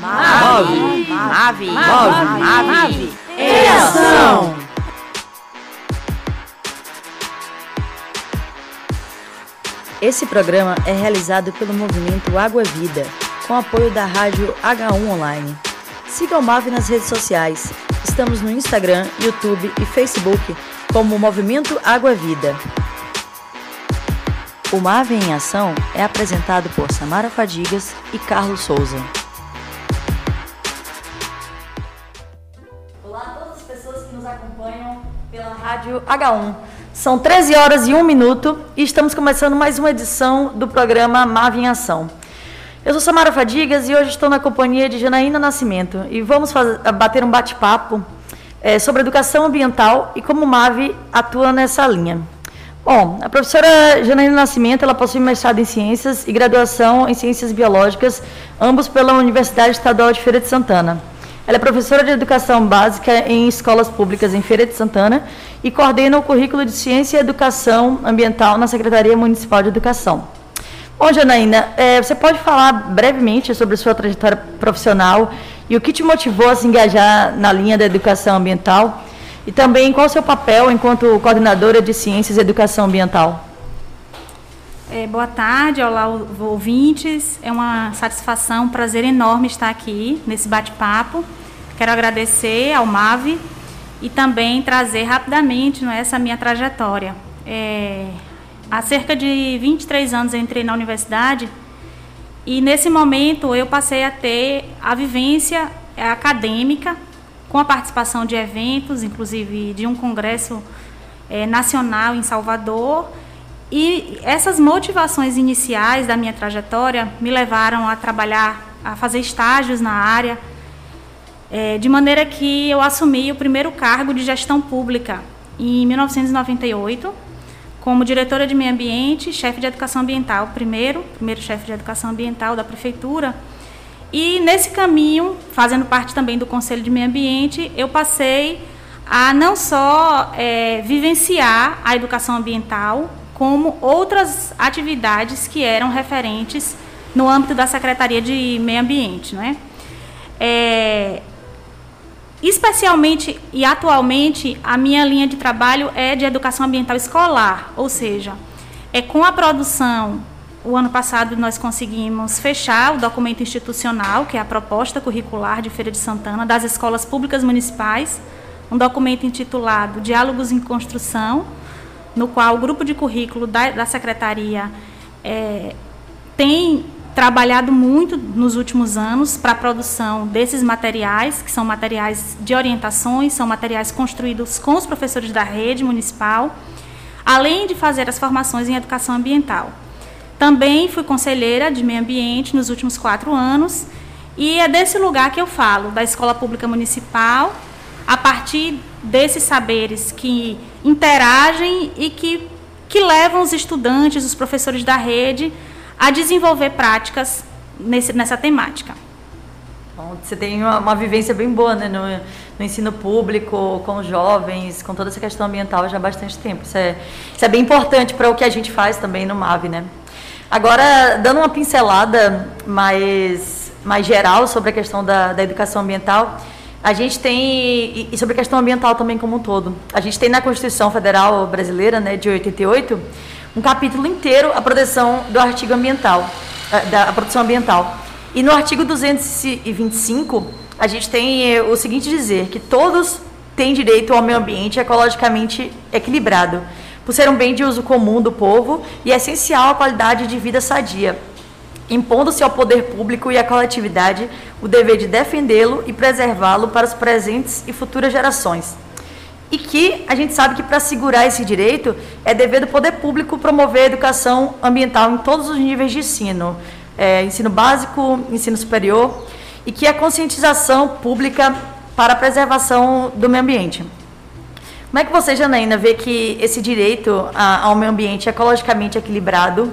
Mave, Mave, Mave, Mave, em ação! Esse programa é realizado pelo movimento Água Vida, com apoio da rádio H1 Online. Siga o MAV nas redes sociais. Estamos no Instagram, YouTube e Facebook como Movimento Água Vida. O MAV em Ação é apresentado por Samara Fadigas e Carlos Souza. Rádio H1. São 13 horas e 1 minuto e estamos começando mais uma edição do programa MAV em Ação. Eu sou Samara Fadigas e hoje estou na companhia de Janaína Nascimento e vamos fazer, bater um bate-papo é, sobre educação ambiental e como o MAV atua nessa linha. Bom, a professora Janaína Nascimento, ela possui mestrado em Ciências e graduação em Ciências Biológicas, ambos pela Universidade Estadual de Feira de Santana. Ela é professora de Educação Básica em escolas públicas em Feira de Santana e coordena o currículo de Ciência e Educação Ambiental na Secretaria Municipal de Educação. Bom, Janaína, é, você pode falar brevemente sobre sua trajetória profissional e o que te motivou a se engajar na linha da educação ambiental? E também qual o seu papel enquanto coordenadora de Ciências e Educação Ambiental? É, boa tarde, olá ouvintes. É uma satisfação, um prazer enorme estar aqui nesse bate-papo. Quero agradecer ao MAVE e também trazer rapidamente não é, essa minha trajetória. É, há cerca de 23 anos entrei na universidade e nesse momento eu passei a ter a vivência acadêmica com a participação de eventos, inclusive de um congresso é, nacional em Salvador. E essas motivações iniciais da minha trajetória me levaram a trabalhar, a fazer estágios na área, é, de maneira que eu assumi o primeiro cargo de gestão pública em 1998, como diretora de meio ambiente, chefe de educação ambiental, primeiro, primeiro chefe de educação ambiental da prefeitura. E nesse caminho, fazendo parte também do Conselho de Meio Ambiente, eu passei a não só é, vivenciar a educação ambiental, como outras atividades que eram referentes no âmbito da Secretaria de Meio Ambiente. Não é? É, especialmente e atualmente, a minha linha de trabalho é de educação ambiental escolar, ou seja, é com a produção o ano passado nós conseguimos fechar o documento institucional, que é a proposta curricular de Feira de Santana das escolas públicas municipais, um documento intitulado Diálogos em Construção, no qual o grupo de currículo da, da secretaria é, tem trabalhado muito nos últimos anos para a produção desses materiais, que são materiais de orientações, são materiais construídos com os professores da rede municipal, além de fazer as formações em educação ambiental. Também fui conselheira de meio ambiente nos últimos quatro anos e é desse lugar que eu falo, da escola pública municipal, a partir desses saberes que interagem e que, que levam os estudantes, os professores da rede, a desenvolver práticas nesse, nessa temática. Bom, você tem uma, uma, vivência bem boa né, no, no, ensino público, com jovens, com toda essa questão ambiental já há bastante tempo. Isso é, isso é bem importante para o que a gente faz também no MAV, né? Agora, dando uma pincelada mais, mais geral sobre a questão da, da educação ambiental, a gente tem, e sobre a questão ambiental também como um todo, a gente tem na Constituição Federal Brasileira, né, de 88, um capítulo inteiro a proteção do artigo ambiental, da proteção ambiental. E no artigo 225, a gente tem eh, o seguinte dizer, que todos têm direito ao meio ambiente ecologicamente equilibrado, por ser um bem de uso comum do povo e essencial à qualidade de vida sadia, impondo-se ao poder público e à coletividade o dever de defendê-lo e preservá-lo para as presentes e futuras gerações. E que a gente sabe que para assegurar esse direito é dever do poder público promover a educação ambiental em todos os níveis de ensino, é, ensino básico, ensino superior, e que a conscientização pública para a preservação do meio ambiente. Como é que você, Janaína, vê que esse direito ao meio ambiente ecologicamente equilibrado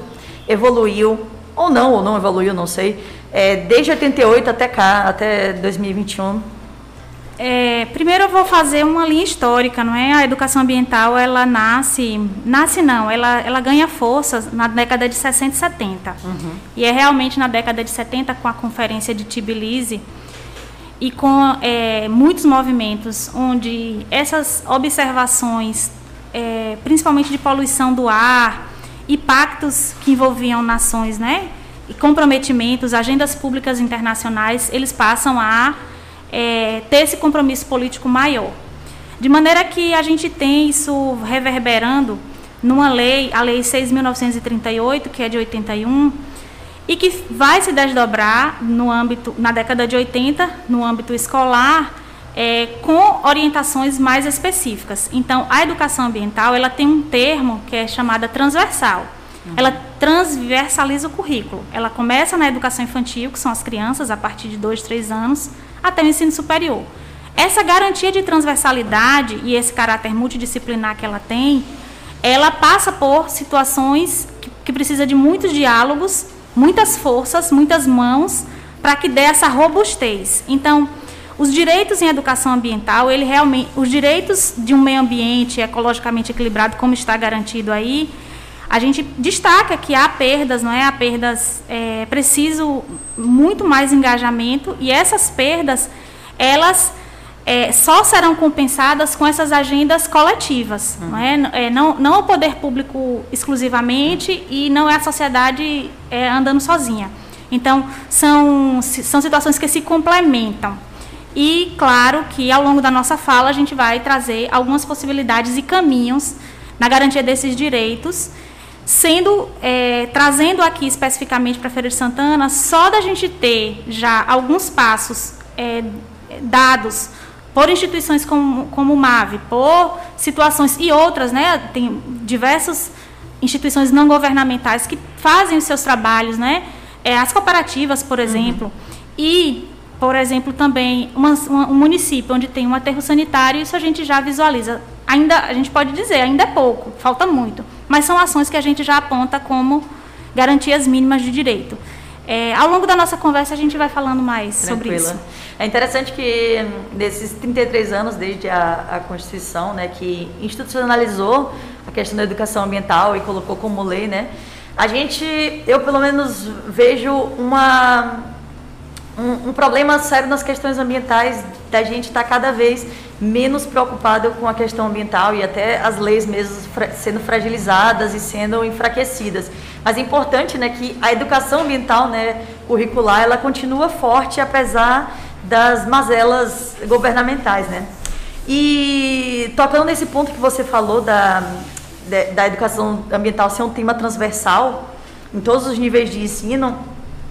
evoluiu, ou não, ou não evoluiu, não sei, é, desde 88 até cá, até 2021? é, primeiro eu vou fazer uma linha histórica, não é? A educação ambiental, ela nasce, nasce não, ela, ela ganha força na década de 60 e 70. Uhum. E é realmente na década de 70, com a conferência de Tbilisi, e com é, muitos movimentos onde essas observações, é, principalmente de poluição do ar, e pactos que envolviam nações, né? E comprometimentos, agendas públicas internacionais, eles passam a é, ter esse compromisso político maior. De maneira que a gente tem isso reverberando numa lei, a Lei 6.938, que é de 81, e que vai se desdobrar no âmbito, na década de 80, no âmbito escolar, é, com orientações mais específicas. Então, a educação ambiental ela tem um termo que é chamada transversal. Uhum. Ela transversaliza o currículo. Ela começa na educação infantil, que são as crianças a partir de 2, 3 anos, até o ensino superior. Essa garantia de transversalidade e esse caráter multidisciplinar que ela tem, ela passa por situações que, que precisa de muitos diálogos, muitas forças, muitas mãos, para que dê essa robustez. Então, os direitos em educação ambiental, ele realmente, os direitos de um meio ambiente ecologicamente equilibrado, como está garantido aí, a gente destaca que há perdas, não é? Há perdas, é preciso muito mais engajamento e essas perdas, elas é, só serão compensadas com essas agendas coletivas, uhum. não é? é? não, não o poder público exclusivamente e não é a sociedade é, andando sozinha. Então, são, são situações que se complementam. E, claro, que ao longo da nossa fala a gente vai trazer algumas possibilidades e caminhos na garantia desses direitos sendo é, trazendo aqui especificamente para Feira de Santana, só da gente ter já alguns passos é, dados por instituições como, como o MAVE, por situações e outras, né? Tem diversas instituições não governamentais que fazem os seus trabalhos, né? É, as cooperativas, por uhum. exemplo, uhum. e, por exemplo, também uma, uma, um município onde tem um aterro sanitário, isso a gente já visualiza. Ainda, a gente pode dizer, ainda é pouco, falta muito mas são ações que a gente já aponta como garantias mínimas de direito. É, ao longo da nossa conversa a gente vai falando mais Tranquila. sobre isso. É interessante que nesses 33 anos desde a, a, Constituição, né, que institucionalizou a questão da educação ambiental e colocou como lei, né, a gente, eu pelo menos vejo uma um, um problema sério nas questões ambientais da gente estar tá cada vez menos preocupado com a questão ambiental e até as leis mesmo sendo fragilizadas e sendo enfraquecidas. Mas é importante né, que a educação ambiental né, curricular ela continua forte apesar das mazelas governamentais. Né? E tocando nesse ponto que você falou da, da educação ambiental ser um tema transversal em todos os níveis de ensino,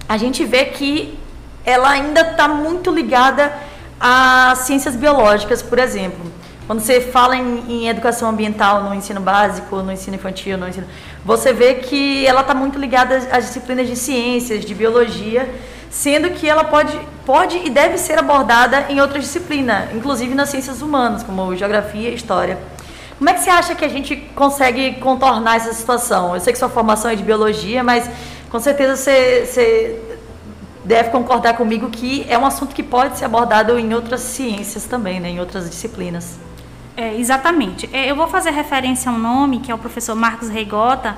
a gente vê que ela ainda está muito ligada às ciências biológicas, por exemplo. Quando você fala em, em, educação ambiental no ensino básico, no ensino infantil, no ensino, você vê que ela está muito ligada às disciplinas de ciências, de biologia, sendo que ela pode, pode e deve ser abordada em outras disciplinas, inclusive nas ciências humanas, como geografia e história. Como é que você acha que a gente consegue contornar essa situação? Eu sei que sua formação é de biologia, mas com certeza você, você deve concordar comigo que é um assunto que pode ser abordado em outras ciências também, né, em outras disciplinas. É, exatamente. É, eu vou fazer referência a um nome, que é o professor Marcos Reigota.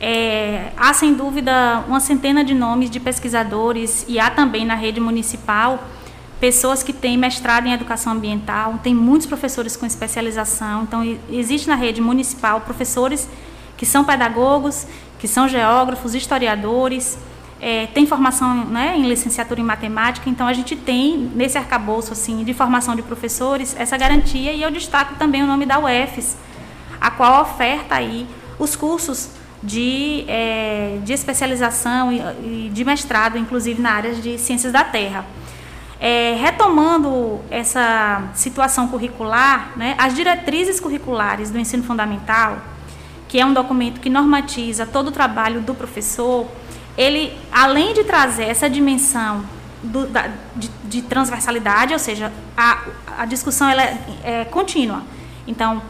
É, há, sem dúvida, uma centena de nomes de pesquisadores e há também na rede municipal pessoas que têm mestrado em educação ambiental, tem muitos professores com especialização. Então, existe na rede municipal professores que são pedagogos, que são geógrafos, historiadores, é, tem formação né, em licenciatura em matemática, então a gente tem nesse arcabouço assim, de formação de professores essa garantia e eu destaco também o nome da UFES, a qual oferta aí os cursos de, é, de especialização e, e, de mestrado, inclusive na área de ciências da terra. É, retomando essa situação curricular, né, as diretrizes curriculares do ensino fundamental, que é um documento que normatiza todo o trabalho do professor, ele, além de trazer essa dimensão do, da, de, de, transversalidade, ou seja, a, a discussão ela é, é contínua. Então,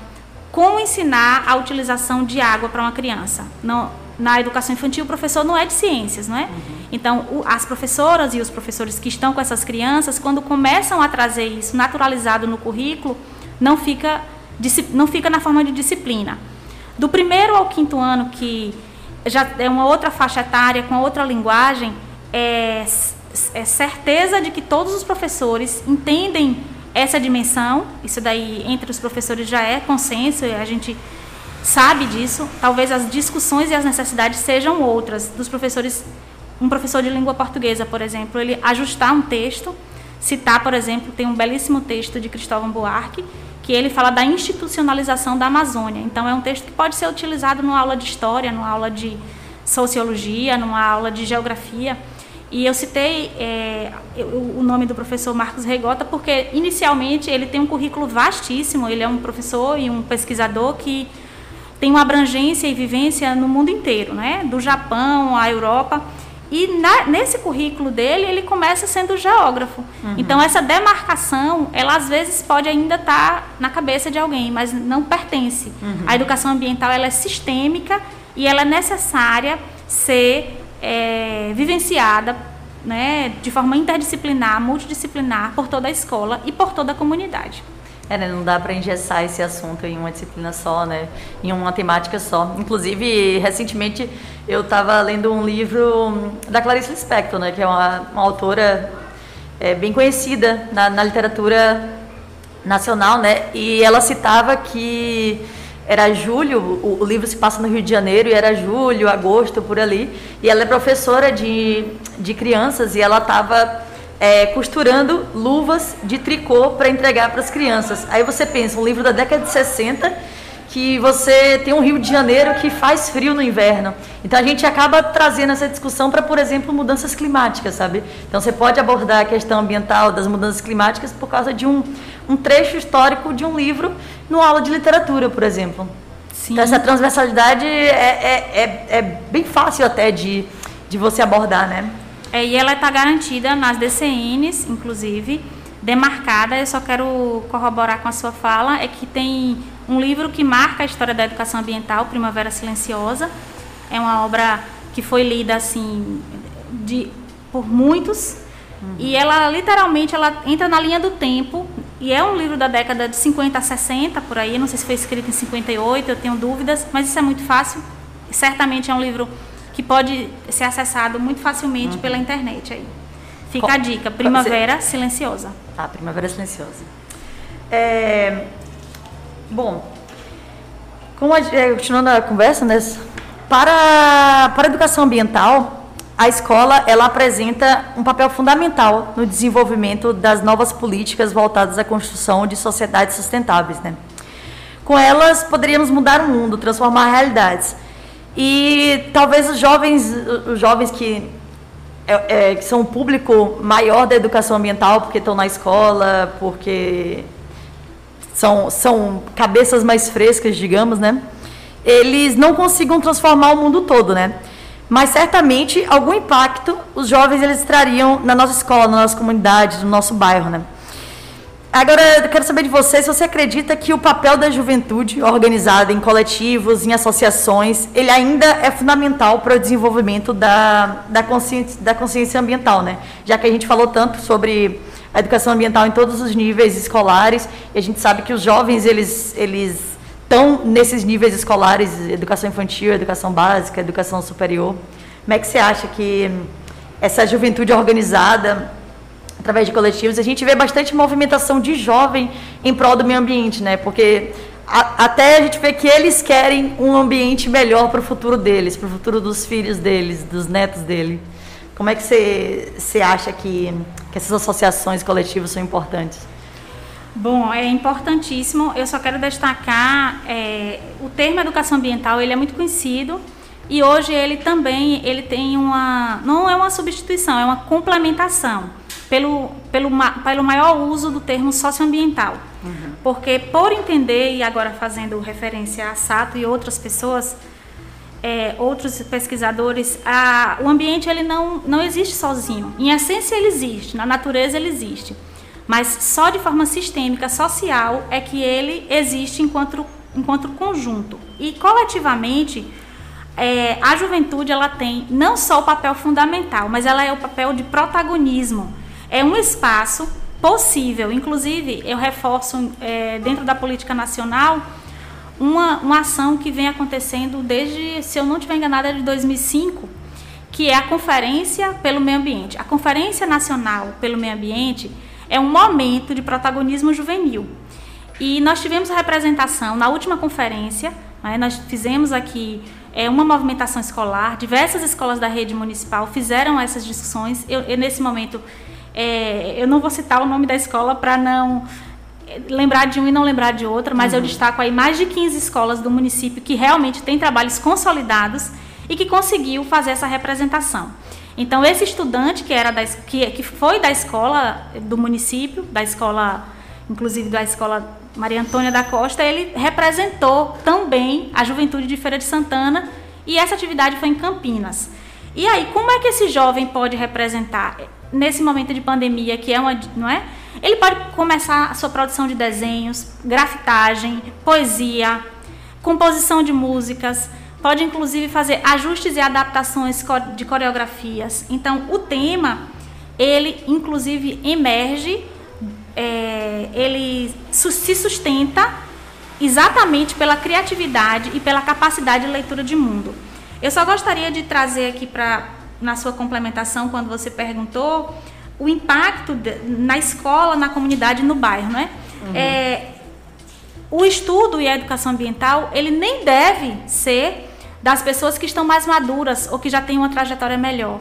como ensinar a utilização de água para uma criança? Não, na educação infantil o professor não é de ciências, não é? Uhum. Então, o, as professoras e os professores que estão com essas crianças, quando começam a trazer isso naturalizado no currículo, não fica, não fica na forma de disciplina. Do primeiro ao quinto ano, que já é uma outra faixa etária, com outra linguagem, é, é certeza de que todos os professores entendem essa dimensão. Isso daí, entre os professores, já é consenso, a gente sabe disso. Talvez as discussões e as necessidades sejam outras. Dos professores, um professor de língua portuguesa, por exemplo, ele ajustar um texto, citar, por exemplo, tem um belíssimo texto de Cristóvão Buarque, que ele fala da institucionalização da Amazônia. Então, é um texto que pode ser utilizado numa aula de história, numa aula de sociologia, numa aula de geografia. E eu citei é, o nome do professor Marcos Regota porque, inicialmente, ele tem um currículo vastíssimo. Ele é um professor e um pesquisador que tem uma abrangência e vivência no mundo inteiro, né? do Japão à Europa. E na, nesse currículo dele, ele começa sendo geógrafo. Uhum. Então, essa demarcação, ela às vezes pode ainda estar tá na cabeça de alguém, mas não pertence. Uhum. A educação ambiental ela é sistêmica e ela é necessária ser é, vivenciada né, de forma interdisciplinar, multidisciplinar, por toda a escola e por toda a comunidade. É, né, não dá para engessar esse assunto em uma disciplina só, né? Em uma temática só. Inclusive, recentemente eu estava lendo um livro da Clarice Lispector, né? Que é uma, uma autora é, bem conhecida na, na literatura nacional, né? E ela citava que era julho, o, livro se passa no Rio de Janeiro e era julho, agosto, por ali. E ela é professora de, de crianças e ela estava é, costurando luvas de tricô para entregar para as crianças. Aí você pensa, um livro da década de 60, que você tem um Rio de Janeiro que faz frio no inverno. Então a gente acaba trazendo essa discussão para, por exemplo, mudanças climáticas, sabe? Então você pode abordar a questão ambiental das mudanças climáticas por causa de um, um trecho histórico de um livro no aula de literatura, por exemplo. Sim. Então essa transversalidade é, é, é, é bem fácil até de, de você abordar, né? É, e ela está garantida nas DCNs, inclusive, demarcada. Eu só quero corroborar com a sua fala, é que tem um livro que marca a história da educação ambiental, Primavera Silenciosa. É uma obra que foi lida assim de, por muitos uhum. e ela literalmente ela entra na linha do tempo e é um livro da década de 50 a 60 por aí. Não sei se foi escrito em 58, eu tenho dúvidas, mas isso é muito fácil. Certamente é um livro que pode ser acessado muito facilmente uhum. pela internet aí. Fica a dica, Primavera Você... Silenciosa. Ah, Primavera Silenciosa. É... Bom, como a, é, continuando a conversa, né, para, para a educação ambiental, a escola ela apresenta um papel fundamental no desenvolvimento das novas políticas voltadas à construção de sociedades sustentáveis. Né? Com elas, poderíamos mudar o mundo, transformar realidades e talvez os jovens, os jovens que, é, é, que são o público maior da educação ambiental, porque estão na escola, porque são, são cabeças mais frescas, digamos, né? Eles não consigam transformar o mundo todo, né? Mas certamente algum impacto os jovens eles trariam na nossa escola, na nossa comunidade, no nosso bairro, né? Agora, eu quero saber de você se você acredita que o papel da juventude organizada em coletivos, em associações, ele ainda é fundamental para o desenvolvimento da, da, consciência, da consciência ambiental, né? Já que a gente falou tanto sobre a educação ambiental em todos os níveis escolares, e a gente sabe que os jovens, eles, eles estão nesses níveis escolares, educação infantil, educação básica, educação superior. Como é que você acha que essa juventude organizada através de coletivos, a gente vê bastante movimentação de jovem em prol do meio ambiente, né? Porque a, até a gente vê que eles querem um ambiente melhor para o futuro deles, para o futuro dos filhos deles, dos netos dele. Como é que você, acha que, que essas associações coletivas são importantes? Bom, é importantíssimo. Eu só quero destacar é, o termo educação ambiental. Ele é muito conhecido e hoje ele também ele tem uma não é uma substituição, é uma complementação pelo, pelo, pelo maior uso do termo socioambiental. Uhum. Porque, por entender, e agora fazendo referência a Sato e outras pessoas, é, outros pesquisadores, a, o ambiente ele não, não existe sozinho. Em essência, ele existe, na natureza, ele existe. Mas só de forma sistêmica, social, é que ele existe enquanto, enquanto conjunto. E coletivamente, é, a juventude ela tem não só o papel fundamental, mas ela é o papel de protagonismo. É um espaço possível. Inclusive, eu reforço é, dentro da política nacional uma, uma ação que vem acontecendo desde, se eu não estiver enganada, é de 2005, que é a Conferência pelo Meio Ambiente. A Conferência Nacional pelo Meio Ambiente é um momento de protagonismo juvenil. E nós tivemos a representação na última conferência, né, nós fizemos aqui é, uma movimentação escolar, diversas escolas da rede municipal fizeram essas discussões. Eu, eu nesse momento, é, eu não vou citar o nome da escola para não lembrar de um e não lembrar de outra, mas uhum. eu destaco aí mais de 15 escolas do município que realmente têm trabalhos consolidados e que conseguiu fazer essa representação. Então, esse estudante que, era da, que, que foi da escola do município, da escola, inclusive da escola Maria Antônia da Costa, ele representou também a juventude de Feira de Santana e essa atividade foi em Campinas. E aí, como é que esse jovem pode representar nesse momento de pandemia, que é uma, não é? Ele pode começar a sua produção de desenhos, grafitagem, poesia, composição de músicas, pode inclusive fazer ajustes e adaptações de coreografias. Então, o tema, ele inclusive emerge, é, ele se sustenta exatamente pela criatividade e pela capacidade de leitura de mundo. Eu só gostaria de trazer aqui para na sua complementação quando você perguntou o impacto de, na escola, na comunidade, no bairro, né? Uhum. É, o estudo e a educação ambiental ele nem deve ser das pessoas que estão mais maduras ou que já têm uma trajetória melhor.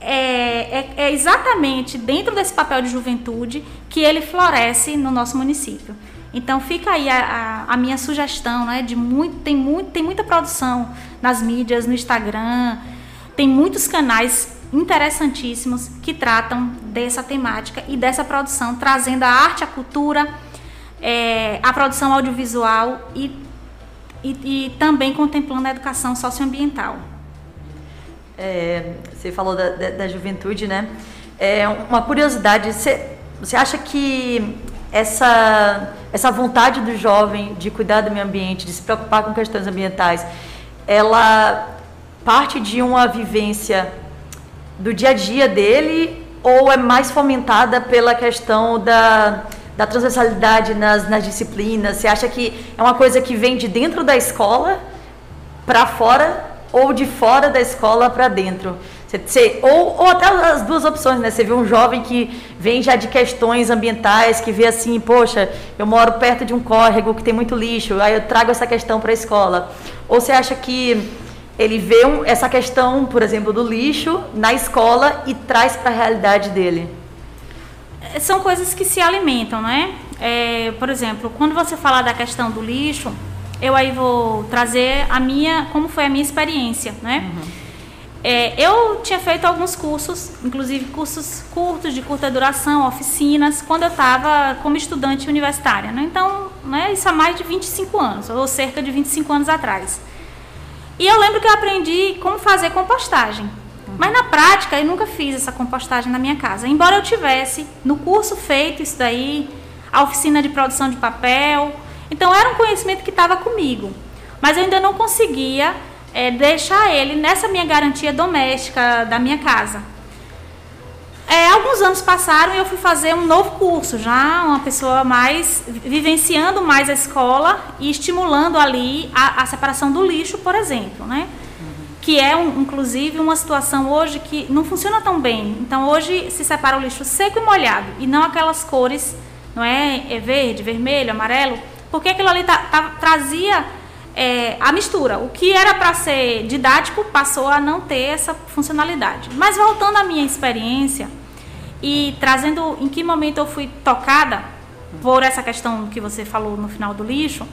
É, é, é, exatamente dentro desse papel de juventude que ele floresce no nosso município. Então fica aí a, a, a, minha sugestão, né? De muito, tem, muito, tem muita produção nas mídias, no Instagram, tem muitos canais interessantíssimos que tratam dessa temática e dessa produção, trazendo a arte, a cultura, é, a produção audiovisual e e, e também contemplando a educação socioambiental. É, você falou da, da, da, juventude, né? É uma curiosidade, você, você acha que essa, essa vontade do jovem de cuidar do meio ambiente, de se preocupar com questões ambientais, ela parte de uma vivência do dia a dia dele ou é mais fomentada pela questão da, da transversalidade nas, nas disciplinas? Você acha que é uma coisa que vem de dentro da escola para fora ou de fora da escola para dentro? Você, você, ou, ou até as duas opções, né? Você vê um jovem que vem já de questões ambientais, que vê assim, poxa, eu moro perto de um córrego que tem muito lixo, aí eu trago essa questão para a escola. Ou você acha que ele vê um, essa questão, por exemplo, do lixo na escola e traz para a realidade dele? são coisas que se alimentam, não é? é? Por exemplo, quando você falar da questão do lixo, eu aí vou trazer a minha, como foi a minha experiência, né? Uhum. É, eu tinha feito alguns cursos, inclusive cursos curtos, de curta duração, oficinas, quando eu estava como estudante universitária. Né? Então, né, isso há mais de 25 anos, ou cerca de 25 anos atrás. E eu lembro que eu aprendi como fazer compostagem. Mas na prática eu nunca fiz essa compostagem na minha casa. Embora eu tivesse no curso feito isso daí, a oficina de produção de papel. Então era um conhecimento que estava comigo. Mas eu ainda não conseguia é, deixar ele nessa minha garantia doméstica da minha casa. É, alguns anos passaram e eu fui fazer um novo curso, já uma pessoa mais vivenciando mais a escola e estimulando ali a, a separação do lixo, por exemplo, né? que é, um, inclusive, uma situação hoje que não funciona tão bem. Então, hoje se separa o lixo seco e molhado, e não aquelas cores, não é, é verde, vermelho, amarelo, porque aquilo ali tá, tá, trazia é, a mistura. O que era para ser didático passou a não ter essa funcionalidade. Mas voltando à minha experiência e trazendo em que momento eu fui tocada por essa questão que você falou no final do lixo,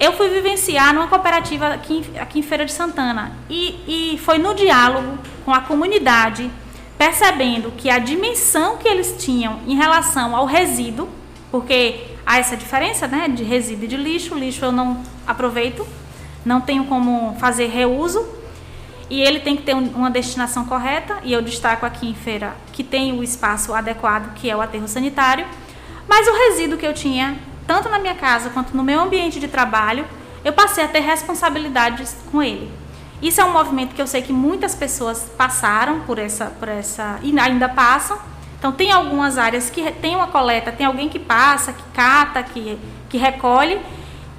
eu fui vivenciar numa cooperativa aqui, aqui em Feira de Santana. E, e foi no diálogo com a comunidade, percebendo que a dimensão que eles tinham em relação ao resíduo, porque há essa diferença né, de resíduo e de lixo, lixo eu não aproveito, não tenho como fazer reuso, e ele tem que ter uma destinação correta, e eu destaco aqui em feira que tem o espaço adequado, que é o aterro sanitário, mas o resíduo que eu tinha tanto na minha casa quanto no meu ambiente de trabalho, eu passei a ter responsabilidades com ele. Isso é um movimento que eu sei que muitas pessoas passaram por essa, por essa e ainda passam. Então tem algumas áreas que tem uma coleta, tem alguém que passa, que cata, que, que recolhe.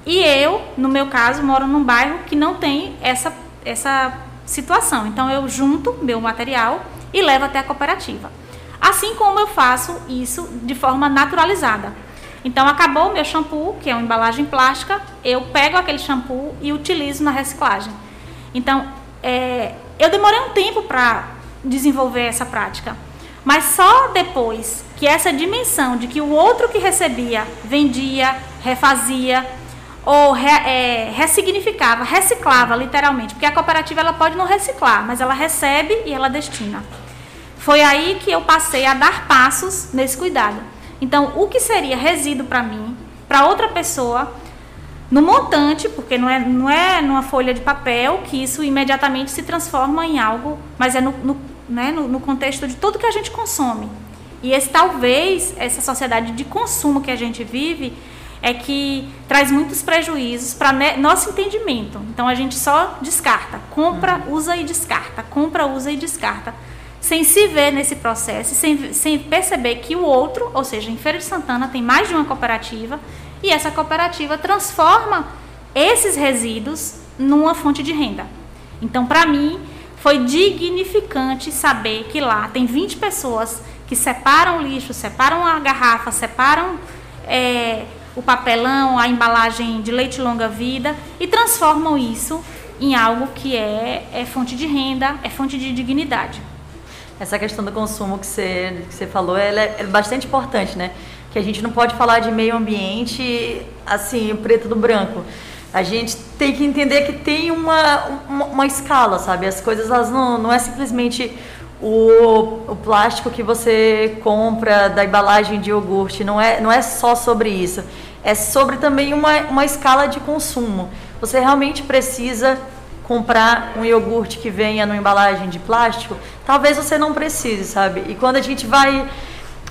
E eu, no meu caso, moro num bairro que não tem essa, essa situação. Então eu junto meu material e levo até a cooperativa. Assim como eu faço isso de forma naturalizada. Então acabou o meu shampoo, que é uma embalagem plástica, eu pego aquele shampoo e utilizo na reciclagem. Então é, eu demorei um tempo para desenvolver essa prática, mas só depois que essa dimensão de que o outro que recebia vendia, refazia ou re, é, ressignificava, reciclava literalmente, porque a cooperativa ela pode não reciclar, mas ela recebe e ela destina. Foi aí que eu passei a dar passos nesse cuidado. Então, o que seria resíduo para mim, para outra pessoa, no montante, porque não é, não é numa folha de papel que isso imediatamente se transforma em algo, mas é no, no, né, no, no contexto de tudo que a gente consome. E esse talvez, essa sociedade de consumo que a gente vive, é que traz muitos prejuízos para nosso entendimento. Então a gente só descarta, compra, uhum. usa e descarta, compra, usa e descarta sem se ver nesse processo, sem, sem perceber que o outro, ou seja, em Feira de Santana tem mais de uma cooperativa e essa cooperativa transforma esses resíduos numa fonte de renda. Então, para mim, foi dignificante saber que lá tem 20 pessoas que separam lixo, separam a garrafa, separam é, o papelão, a embalagem de leite longa vida e transformam isso em algo que é, é fonte de renda, é fonte de dignidade. Essa questão do consumo que você, que você falou, ela é, é bastante importante, né? Que a gente não pode falar de meio ambiente assim, preto do branco. A gente tem que entender que tem uma, uma, uma escala, sabe? As coisas elas não, não é simplesmente o, o plástico que você compra da embalagem de iogurte, não é, não é só sobre isso. É sobre também uma, uma escala de consumo. Você realmente precisa comprar um iogurte que venha numa embalagem de plástico, talvez você não precise, sabe? E quando a gente vai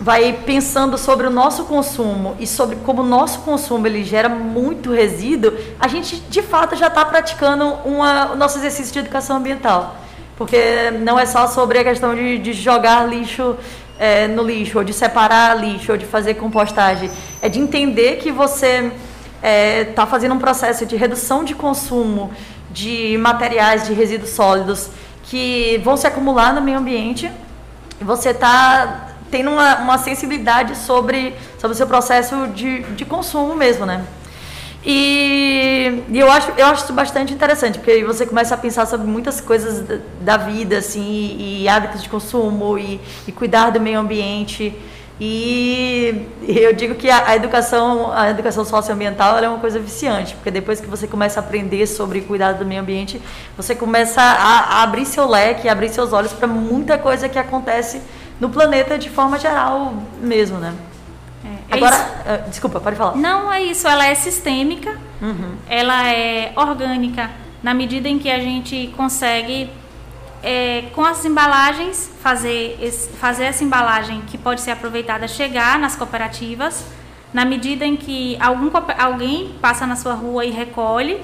vai pensando sobre o nosso consumo e sobre como o nosso consumo ele gera muito resíduo, a gente de fato já está praticando uma, o nosso exercício de educação ambiental. Porque não é só sobre a questão de, de jogar lixo é, no lixo, ou de separar lixo, ou de fazer compostagem. É de entender que você está é, tá fazendo um processo de redução de consumo de materiais, de resíduos sólidos que vão se acumular no meio ambiente você está tendo uma, uma, sensibilidade sobre, sobre o seu processo de, de consumo mesmo, né? E, e, eu, acho, eu acho isso bastante interessante, porque você começa a pensar sobre muitas coisas da, da vida, assim, e, e, hábitos de consumo, e, e cuidar do meio ambiente. E eu digo que a, a, educação, a educação socioambiental é uma coisa viciante, porque depois que você começa a aprender sobre cuidado do meio ambiente, você começa a, a abrir seu leque, abrir seus olhos para muita coisa que acontece no planeta de forma geral mesmo, né? É, é Agora, uh, desculpa, pode falar. Não é isso, ela é sistêmica, uhum. ela é orgânica, na medida em que a gente consegue é, com as embalagens, fazer, esse, fazer essa embalagem que pode ser aproveitada chegar nas cooperativas, na medida em que algum, alguém passa na sua rua e recolhe,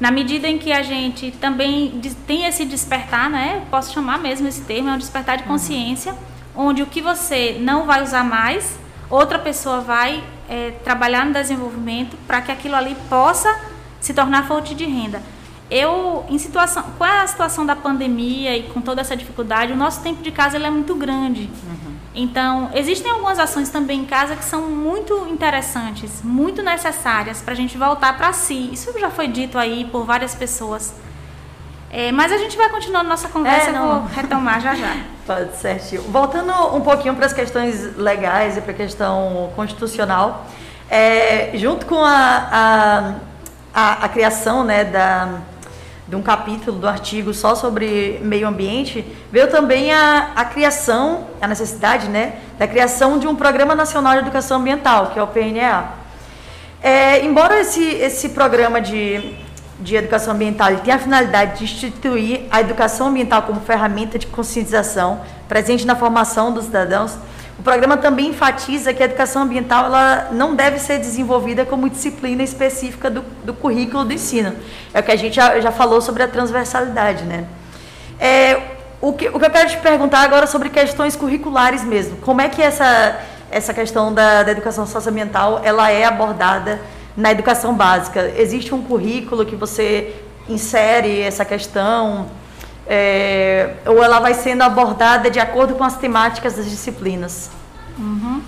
na medida em que a gente também tem esse despertar, né? Posso chamar mesmo esse termo, é um despertar de uhum. consciência, uhum. onde o que você não vai usar mais, outra pessoa vai é, trabalhar no desenvolvimento para que aquilo ali possa se tornar fonte de renda eu em situação com a situação da pandemia e com toda essa dificuldade o nosso tempo de casa ele é muito grande uhum. Então existem algumas ações também em casa que são muito interessantes muito necessárias para a gente voltar para si isso já foi dito aí por várias pessoas é, mas a gente vai continuando nossa conversa, é, vou retomar já já. Pode certinho. Voltando um pouquinho para as questões legais e para a questão constitucional, é, junto com a, a, a, a criação né, da, de um capítulo do artigo só sobre meio ambiente, veio também a, a criação, a necessidade né, da criação de um Programa Nacional de Educação Ambiental, que é o PNEA. É, embora esse, esse programa de, de educação ambiental tenha a finalidade de instituir a educação ambiental como ferramenta de conscientização presente na formação dos cidadãos, o programa também enfatiza que a educação ambiental ela não deve ser desenvolvida como disciplina específica do, do currículo do ensino. É o que a gente já, já falou sobre a transversalidade, né? É, o, que, o que eu quero te perguntar agora sobre questões curriculares mesmo. Como é que essa, essa questão da, da educação socioambiental ela é abordada na educação básica? Existe um currículo que você insere essa questão? É, ou ela vai sendo abordada de acordo com as temáticas das disciplinas? Uhum.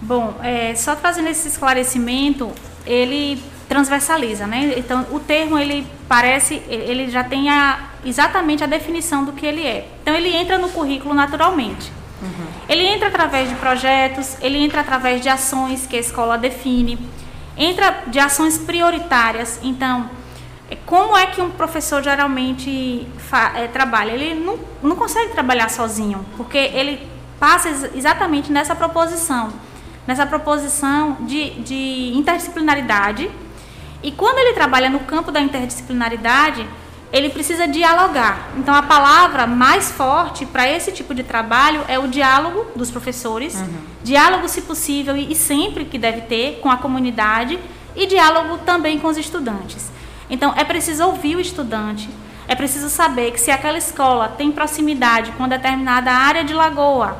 Bom, é, só trazendo esse esclarecimento, ele transversaliza, né? Então, o termo ele parece, ele já tem a, exatamente a definição do que ele é. Então, ele entra no currículo naturalmente. Uhum. Ele entra através de projetos, ele entra através de ações que a escola define, entra de ações prioritárias. Então, como é que um professor geralmente é, trabalha? Ele não, não consegue trabalhar sozinho, porque ele passa exatamente nessa proposição, nessa proposição de, de interdisciplinaridade e quando ele trabalha no campo da interdisciplinaridade, ele precisa dialogar. Então, a palavra mais forte para esse tipo de trabalho é o diálogo dos professores, uhum. diálogo, se possível, e sempre que deve ter com a comunidade, e diálogo também com os estudantes. Então, é preciso ouvir o estudante, é preciso saber que se aquela escola tem proximidade com determinada área de lagoa,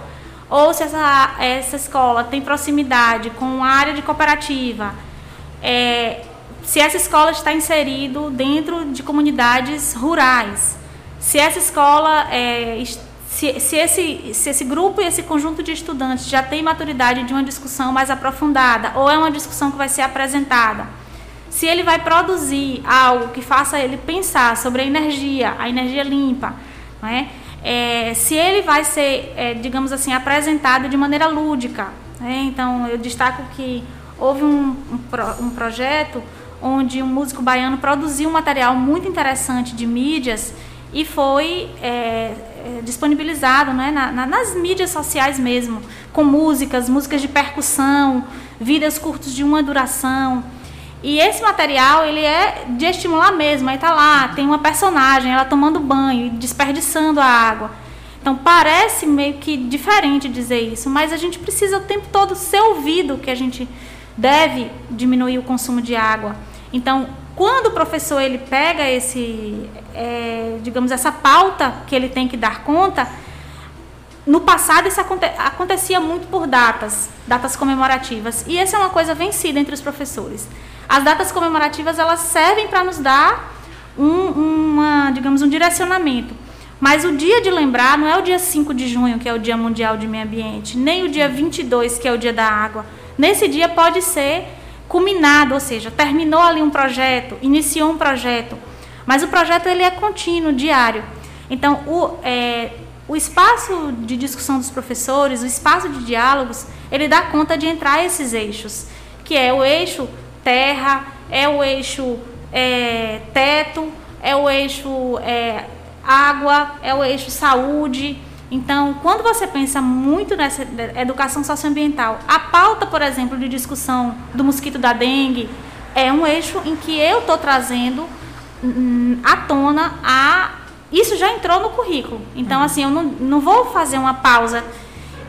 ou se essa, essa escola tem proximidade com a área de cooperativa, é, se essa escola está inserido dentro de comunidades rurais, se essa escola é, se, se, esse, se esse grupo e esse conjunto de estudantes já tem maturidade de uma discussão mais aprofundada, ou é uma discussão que vai ser apresentada, se ele vai produzir algo que faça ele pensar sobre a energia, a energia limpa, né? É, se ele vai ser, é, digamos assim, apresentado de maneira lúdica. Né? Então, eu destaco que houve um, um, um projeto onde um músico baiano produziu um material muito interessante de mídias e foi é, é, disponibilizado né, na, na, nas mídias sociais mesmo, com músicas, músicas de percussão, vídeos curtos de uma duração. E esse material ele é de estimular mesmo. Aí tá lá, tem uma personagem, ela tomando banho, desperdiçando a água. Então parece meio que diferente dizer isso, mas a gente precisa o tempo todo ser ouvido que a gente deve diminuir o consumo de água. Então, quando o professor ele pega esse, é, digamos, essa pauta que ele tem que dar conta, no passado isso aconte acontecia muito por datas, datas comemorativas, e essa é uma coisa vencida entre os professores. As datas comemorativas elas servem para nos dar um, uma, digamos, um direcionamento. Mas o dia de lembrar não é o dia 5 de junho, que é o Dia Mundial de Meio Ambiente, nem o dia 22, que é o Dia da Água. Nesse dia pode ser culminado, ou seja, terminou ali um projeto, iniciou um projeto, mas o projeto ele é contínuo, diário. Então, o, é, o espaço de discussão dos professores, o espaço de diálogos, ele dá conta de entrar esses eixos, que é o eixo terra, é o eixo é, teto, é o eixo é, água, é o eixo saúde, então, quando você pensa muito nessa educação socioambiental, a pauta, por exemplo, de discussão do mosquito da dengue é um eixo em que eu estou trazendo hum, à tona a. Isso já entrou no currículo. Então, assim, eu não, não vou fazer uma pausa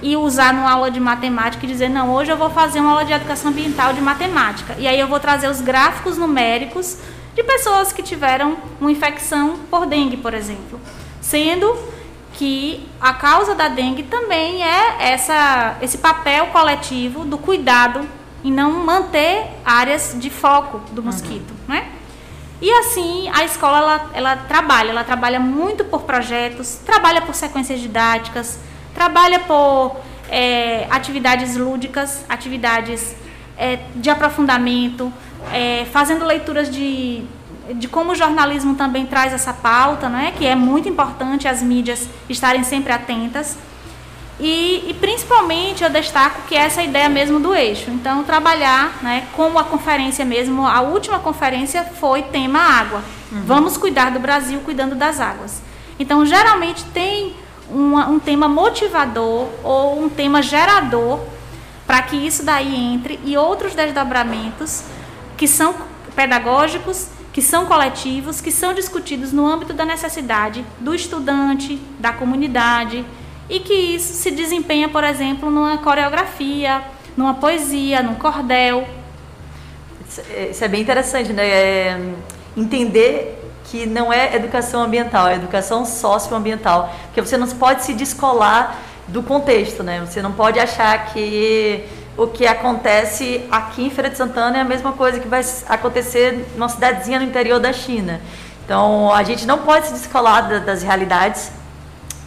e usar numa aula de matemática e dizer, não, hoje eu vou fazer uma aula de educação ambiental de matemática. E aí eu vou trazer os gráficos numéricos de pessoas que tiveram uma infecção por dengue, por exemplo. Sendo que a causa da dengue também é essa, esse papel coletivo do cuidado e não manter áreas de foco do mosquito, uhum. né? E assim a escola ela, ela trabalha, ela trabalha muito por projetos, trabalha por sequências didáticas, trabalha por é, atividades lúdicas, atividades é, de aprofundamento, é, fazendo leituras de de como o jornalismo também traz essa pauta, né, que é muito importante as mídias estarem sempre atentas. E, e, principalmente eu destaco que é essa ideia mesmo do eixo. Então, trabalhar, né, como a conferência mesmo, a última conferência foi tema água. Uhum. Vamos cuidar do Brasil cuidando das águas. Então, geralmente tem uma, um tema motivador ou um tema gerador para que isso daí entre e outros desdobramentos que são pedagógicos que são coletivos, que são discutidos no âmbito da necessidade do estudante, da comunidade e que isso se desempenha, por exemplo, numa coreografia, numa poesia, num cordel. Isso é bem interessante, né? É entender que não é educação ambiental, é educação socioambiental, porque você não pode se descolar do contexto, né? Você não pode achar que o que acontece aqui em Feira de Santana é a mesma coisa que vai acontecer numa cidadezinha no interior da China. Então, a gente não pode se descolar das realidades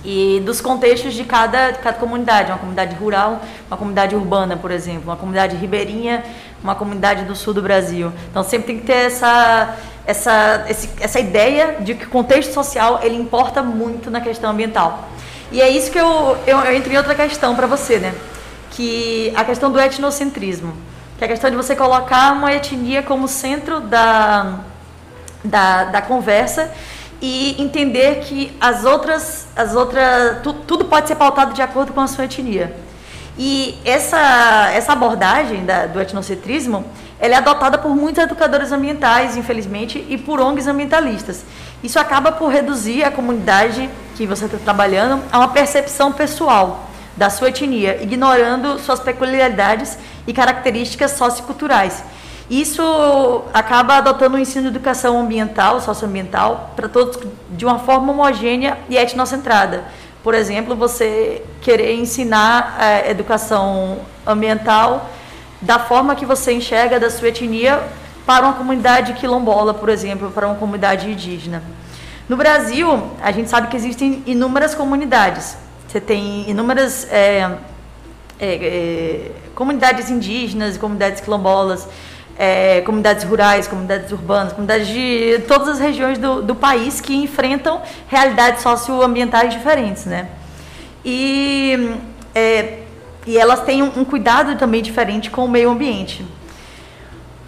e dos contextos de cada, cada comunidade, uma comunidade rural, uma comunidade urbana, por exemplo, uma comunidade ribeirinha, uma comunidade do sul do Brasil. Então sempre tem que ter essa, essa, esse, essa ideia de que o contexto social ele importa muito na questão ambiental. E é isso que eu, eu, eu entrei em outra questão para você, né? que a questão do etnocentrismo, que é a questão de você colocar uma etnia como centro da, da, da conversa e entender que as outras, as outras tu, tudo pode ser pautado de acordo com a sua etnia. E essa, essa abordagem da, do etnocentrismo, ela é adotada por muitos educadores ambientais, infelizmente, e por ONGs ambientalistas. Isso acaba por reduzir a comunidade que você está trabalhando a uma percepção pessoal da sua etnia, ignorando suas peculiaridades e características socioculturais. Isso acaba adotando o ensino de educação ambiental, socioambiental, para todos de uma forma homogênea e etnocentrada. Por exemplo, você querer ensinar a eh, educação ambiental da forma que você enxerga da sua etnia para uma comunidade quilombola, por exemplo, para uma comunidade indígena. No Brasil, a gente sabe que existem inúmeras comunidades, você tem inúmeras é, é, é, comunidades indígenas, comunidades quilombolas, é, comunidades rurais, comunidades urbanas, comunidades de todas as regiões do, do país que enfrentam realidades socioambientais diferentes, né? E, é, e elas têm um, um, cuidado também diferente com o meio ambiente.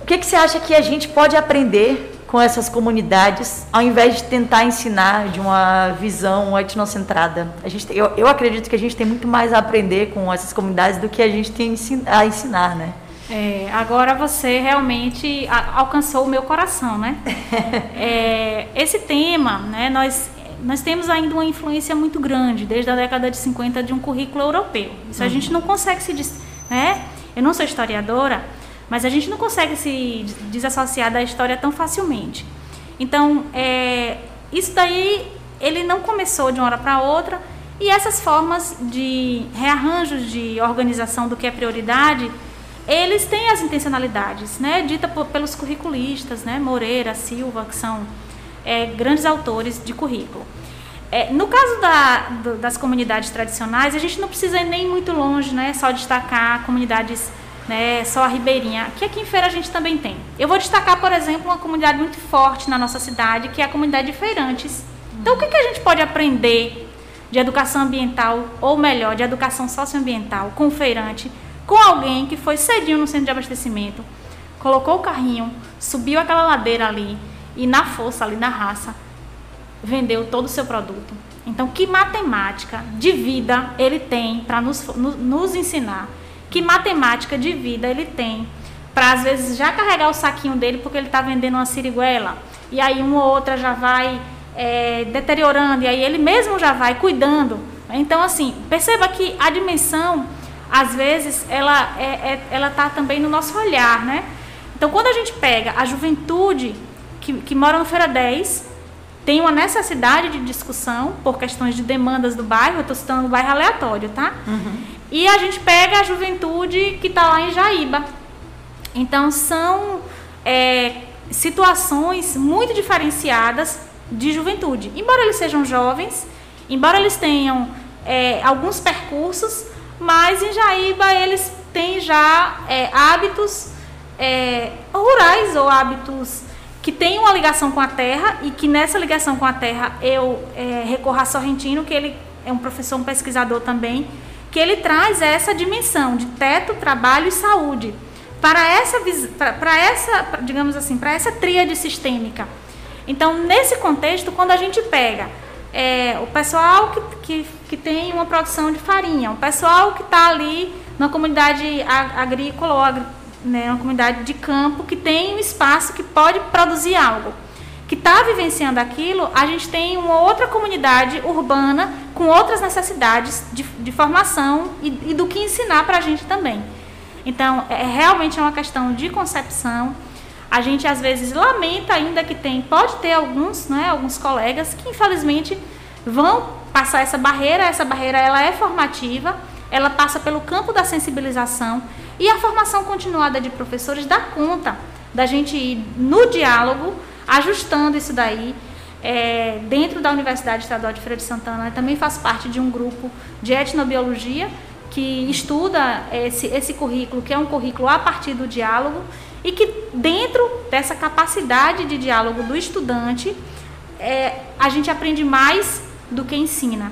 O que, que você acha que a gente pode aprender com essas comunidades, ao invés de tentar ensinar de uma visão etnocentrada. A gente, eu, eu acredito que a gente tem muito mais a aprender com essas comunidades do que a gente tem a ensinar, né? É, agora você realmente alcançou o meu coração, né? é, esse tema, né, nós, nós temos ainda uma influência muito grande, desde a década de 50, de um currículo europeu. Isso uhum. a gente não consegue se... Né? Eu não sou historiadora, mas a gente não consegue se desassociar da história tão facilmente. Então, é, isso daí ele não começou de uma hora para outra e essas formas de rearranjos de organização do que é prioridade, eles têm as intencionalidades, né, dita pelos curriculistas, né, Moreira, Silva, que são é, grandes autores de currículo. É, no caso da, do, das comunidades tradicionais, a gente não precisa ir nem muito longe, né, só destacar comunidades né, só a Ribeirinha, que aqui em Feira a gente também tem. Eu vou destacar, por exemplo, uma comunidade muito forte na nossa cidade, que é a comunidade de feirantes. Então, o que, que a gente pode aprender de educação ambiental, ou melhor, de educação socioambiental, com o feirante, com alguém que foi cedinho no centro de abastecimento, colocou o carrinho, subiu aquela ladeira ali e, na força ali, na raça, vendeu todo o seu produto. Então, que matemática de vida ele tem para nos, nos ensinar que matemática de vida ele tem para às vezes já carregar o saquinho dele porque ele está vendendo uma siriguela e aí uma ou outra já vai é, deteriorando e aí ele mesmo já vai cuidando. Então assim perceba que a dimensão às vezes ela é, é ela está também no nosso olhar, né? Então quando a gente pega a juventude que, que mora no Feira 10 tem uma necessidade de discussão por questões de demandas do bairro, eu estou citando um bairro aleatório, tá? Uhum. E a gente pega a juventude que está lá em Jaíba. Então são é, situações muito diferenciadas de juventude. Embora eles sejam jovens, embora eles tenham é, alguns percursos, mas em Jaíba eles têm já é, hábitos é, rurais ou hábitos que têm uma ligação com a terra e que nessa ligação com a terra eu é, recorro a Sorrentino, que ele é um professor, um pesquisador também, que ele traz essa dimensão de teto, trabalho e saúde para essa, para essa digamos assim, para essa tríade sistêmica. Então, nesse contexto, quando a gente pega é, o pessoal que, que, que, tem uma produção de farinha, o pessoal que está ali na comunidade agrícola, ou né, uma comunidade de campo, que tem um espaço que pode produzir algo, que está vivenciando aquilo, a gente tem uma outra comunidade urbana com outras necessidades de, de formação e, e, do que ensinar para a gente também. Então, é, realmente é uma questão de concepção. A gente às vezes lamenta ainda que tem, pode ter alguns, né, alguns colegas que infelizmente vão passar essa barreira. Essa barreira ela é formativa, ela passa pelo campo da sensibilização e a formação continuada de professores dá conta da gente ir no diálogo, ajustando isso daí. É, dentro da Universidade Estadual de Feira de Santana, também faz parte de um grupo de etnobiologia que estuda esse, esse currículo, que é um currículo a partir do diálogo, e que dentro dessa capacidade de diálogo do estudante, é, a gente aprende mais do que ensina.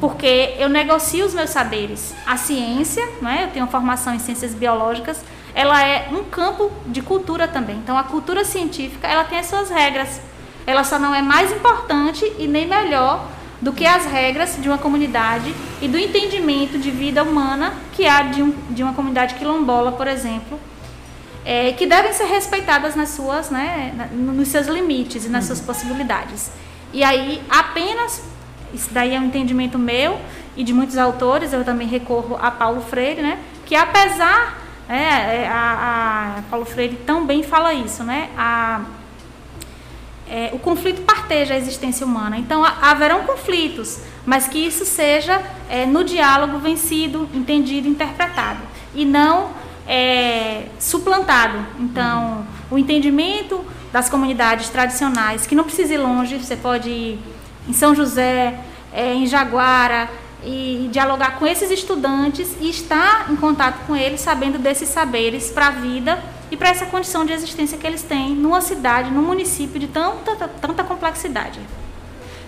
Porque eu negocio os meus saberes. A ciência, né, eu tenho formação em ciências biológicas, ela é um campo de cultura também. Então, a cultura científica, ela tem as suas regras. Ela só não é mais importante e nem melhor do que as regras de uma comunidade e do entendimento de vida humana que há de, um, de uma comunidade quilombola, por exemplo, é, que devem ser respeitadas nas suas, né, nos seus limites e nas suas possibilidades. E aí, apenas, isso daí é um entendimento meu e de muitos autores, eu também recorro a Paulo Freire, né, que apesar é, é, a, a, Paulo Freire também fala isso, né? A, é, o conflito parteja a existência humana. Então, haverão conflitos, mas que isso seja é, no diálogo vencido, entendido, interpretado, e não é, suplantado. Então, o entendimento das comunidades tradicionais, que não precisa ir longe, você pode ir em São José, é, em Jaguara, e dialogar com esses estudantes e estar em contato com eles, sabendo desses saberes para a vida e para essa condição de existência que eles têm numa cidade, num município de tanta, tanta complexidade.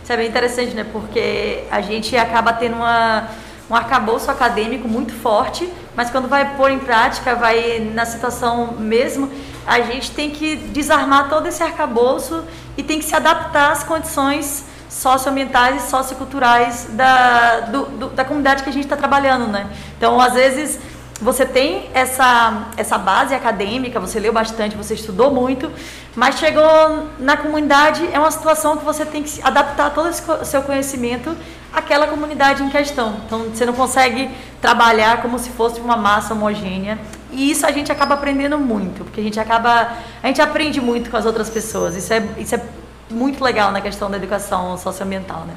Isso é bem interessante, né? Porque a gente acaba tendo uma, um arcabouço acadêmico muito forte, mas quando vai pôr em prática, vai na situação mesmo, a gente tem que desarmar todo esse arcabouço e tem que se adaptar às condições socioambientais e socioculturais da, do, do, da comunidade que a gente está trabalhando, né? Então, às vezes, você tem essa, essa base acadêmica, você leu bastante, você estudou muito, mas chegou na comunidade, é uma situação que você tem que adaptar todo o seu conhecimento àquela comunidade em questão. Então, você não consegue trabalhar como se fosse uma massa homogênea. E isso a gente acaba aprendendo muito, porque a gente acaba, a gente aprende muito com as outras pessoas. Isso é, isso é muito legal na questão da educação socioambiental, né?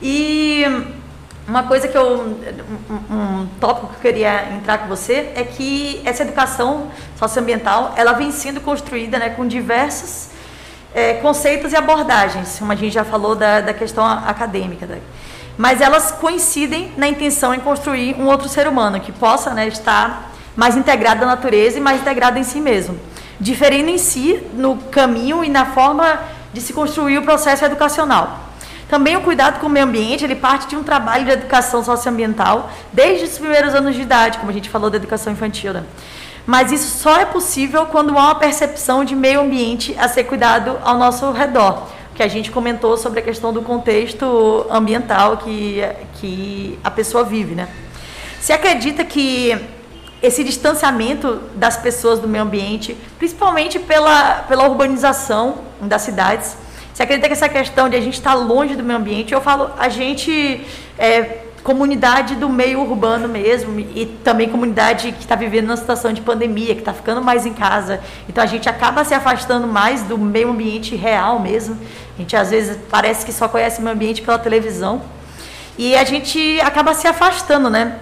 E uma coisa que eu um, um, tópico que eu queria entrar com você é que essa educação socioambiental ela vem sendo construída né, com diversos é, conceitos e abordagens, como a gente já falou da, da questão acadêmica, né? mas elas coincidem na intenção em construir um outro ser humano que possa né, estar mais integrado à natureza e mais integrado em si mesmo, diferindo em si no caminho e na forma de se construir o processo educacional. Também o cuidado com o meio ambiente, ele parte de um trabalho de educação socioambiental desde os primeiros anos de idade, como a gente falou da educação infantil. Né? Mas isso só é possível quando há uma percepção de meio ambiente a ser cuidado ao nosso redor. Que a gente comentou sobre a questão do contexto ambiental que, que a pessoa vive. Né? Se acredita que esse distanciamento das pessoas do meio ambiente, principalmente pela, pela urbanização das cidades. Você acredita que essa questão de a gente estar longe do meio ambiente, eu falo a gente, é, comunidade do meio urbano mesmo, e também comunidade que está vivendo uma situação de pandemia, que está ficando mais em casa. Então a gente acaba se afastando mais do meio ambiente real mesmo. A gente às vezes parece que só conhece o meio ambiente pela televisão. E a gente acaba se afastando, né?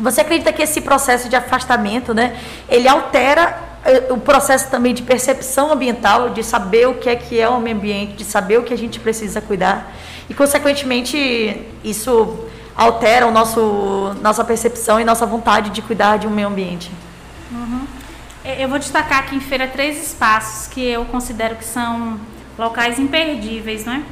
Você acredita que esse processo de afastamento, né, ele altera eh, o processo também de percepção ambiental, de saber o que é que é o meio ambiente, de saber o que a gente precisa cuidar e consequentemente isso altera o nosso nossa percepção e nossa vontade de cuidar de um meio ambiente. Uhum. Eu vou destacar aqui em feira três espaços que eu considero que são locais imperdíveis, né?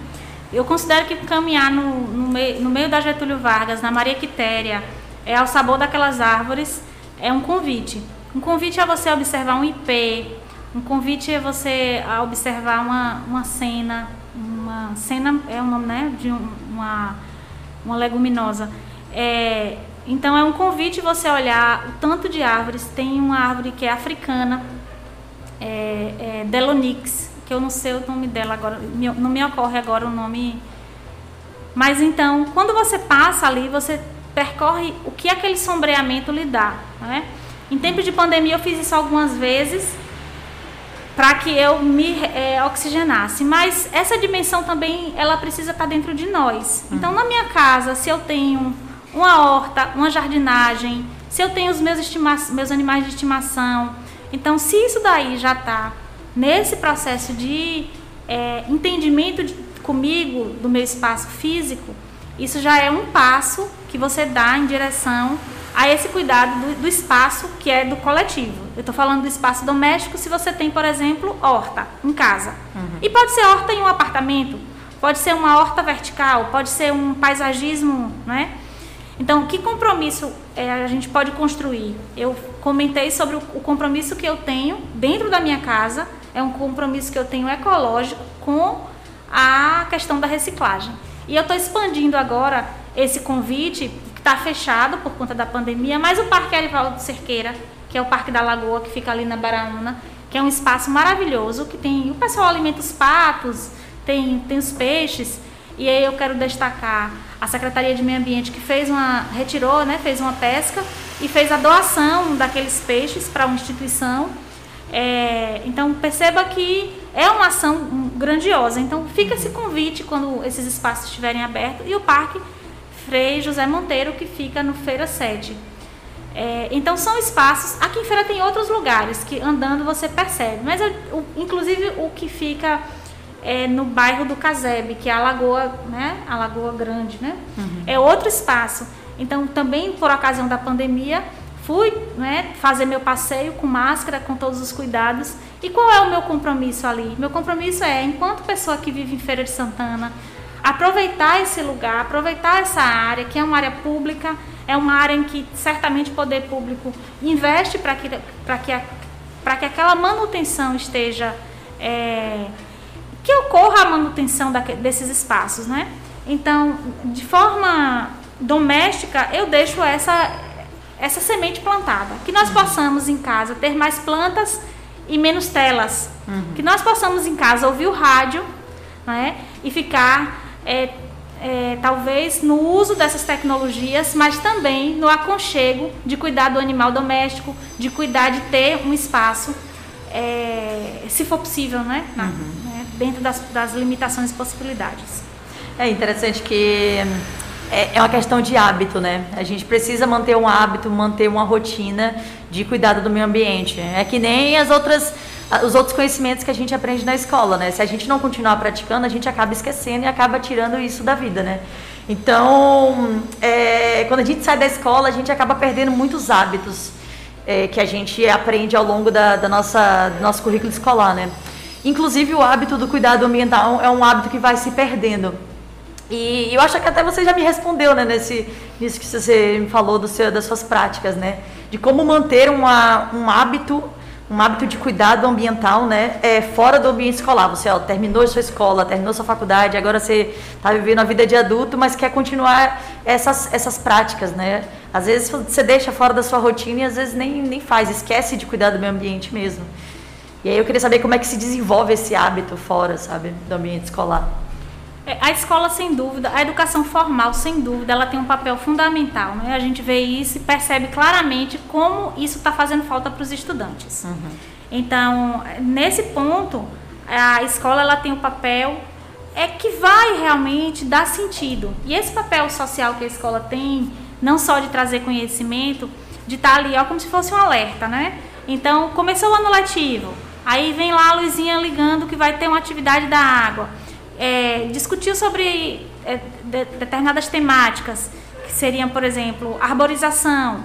Eu considero que caminhar no, no, meio, no meio da Getúlio Vargas, na Maria Quitéria, é ao sabor daquelas árvores, é um convite. Um convite a você observar um IP, um convite a você observar uma, uma cena, uma cena é o nome né, de uma, uma leguminosa. É, então é um convite você olhar o tanto de árvores. Tem uma árvore que é africana, é, é Delonix, que eu não sei o nome dela agora, não me ocorre agora o nome Mas então, quando você passa ali, você percorre o que aquele sombreamento lhe dá. Né? Em tempo de pandemia, eu fiz isso algumas vezes para que eu me é, oxigenasse. Mas essa dimensão também ela precisa estar tá dentro de nós. Então, na minha casa, se eu tenho uma horta, uma jardinagem, se eu tenho os meus, estima meus animais de estimação, então se isso daí já está nesse processo de é, entendimento de, comigo do meu espaço físico, isso já é um passo que você dá em direção a esse cuidado do, do espaço que é do coletivo. Eu estou falando do espaço doméstico se você tem, por exemplo, horta em casa. Uhum. E pode ser horta em um apartamento, pode ser uma horta vertical, pode ser um paisagismo, né? Então, que compromisso é, a gente pode construir? Eu comentei sobre o, o compromisso que eu tenho dentro da minha casa, é um compromisso que eu tenho ecológico com a questão da reciclagem. E eu estou expandindo agora esse convite, está fechado por conta da pandemia, mas o Parque Arivaldo Cerqueira, que é o Parque da Lagoa, que fica ali na Baraúna, que é um espaço maravilhoso, que tem o pessoal alimenta os patos, tem, tem os peixes, e aí eu quero destacar a Secretaria de Meio Ambiente que fez uma retirou, né, fez uma pesca e fez a doação daqueles peixes para uma instituição. É, então perceba que é uma ação grandiosa. Então fica esse convite quando esses espaços estiverem abertos e o Parque Frei José Monteiro que fica no Feira Sede. É, então são espaços. Aqui em Feira tem outros lugares que andando você percebe, mas o, inclusive o que fica é, no bairro do Casebe, que é a Lagoa, né? A Lagoa Grande, né? Uhum. É outro espaço. Então também por ocasião da pandemia fui né, fazer meu passeio com máscara, com todos os cuidados. E qual é o meu compromisso ali? Meu compromisso é, enquanto pessoa que vive em Feira de Santana, aproveitar esse lugar, aproveitar essa área, que é uma área pública, é uma área em que certamente o poder público investe para que, que, que aquela manutenção esteja. É, que ocorra a manutenção da, desses espaços, né? Então, de forma doméstica, eu deixo essa essa semente plantada. Que nós possamos em casa ter mais plantas e menos telas. Uhum. Que nós possamos em casa ouvir o rádio né, e ficar, é, é, talvez, no uso dessas tecnologias, mas também no aconchego de cuidar do animal doméstico, de cuidar de ter um espaço, é, se for possível, né, na, uhum. né dentro das, das limitações e possibilidades. É interessante que é, é uma questão de hábito, né? A gente precisa manter um hábito, manter uma rotina de cuidado do meio ambiente. É que nem as outras os outros conhecimentos que a gente aprende na escola, né? Se a gente não continuar praticando, a gente acaba esquecendo e acaba tirando isso da vida, né? Então, é, quando a gente sai da escola, a gente acaba perdendo muitos hábitos é, que a gente aprende ao longo da, da nossa, do nosso currículo escolar, né? Inclusive, o hábito do cuidado ambiental é um hábito que vai se perdendo. E eu acho que até você já me respondeu, né, nesse, nisso que você me falou seu, das suas práticas, né? De como manter uma, um hábito, um hábito de cuidado ambiental, né, é, fora do ambiente escolar. Você ó, terminou sua escola, terminou sua faculdade, agora você está vivendo a vida de adulto, mas quer continuar essas, essas práticas, né? Às vezes você deixa fora da sua rotina e às vezes nem, nem faz, esquece de cuidar do meio ambiente mesmo. E aí eu queria saber como é que se desenvolve esse hábito fora, sabe, do ambiente escolar. É, a escola, sem dúvida, a educação formal, sem dúvida, ela tem um papel fundamental. Né? A gente vê isso e percebe claramente como isso está fazendo falta para os estudantes. Uhum. Então, nesse ponto, a escola ela tem um papel é que vai realmente dar sentido. E esse papel social que a escola tem, não só de trazer conhecimento, de estar tá ali, ó, como se fosse um alerta, né? Então, começou o ano letivo, aí vem lá a luzinha ligando que vai ter uma atividade da água é, discutiu sobre é, de, determinadas temáticas, que seriam, por exemplo, arborização.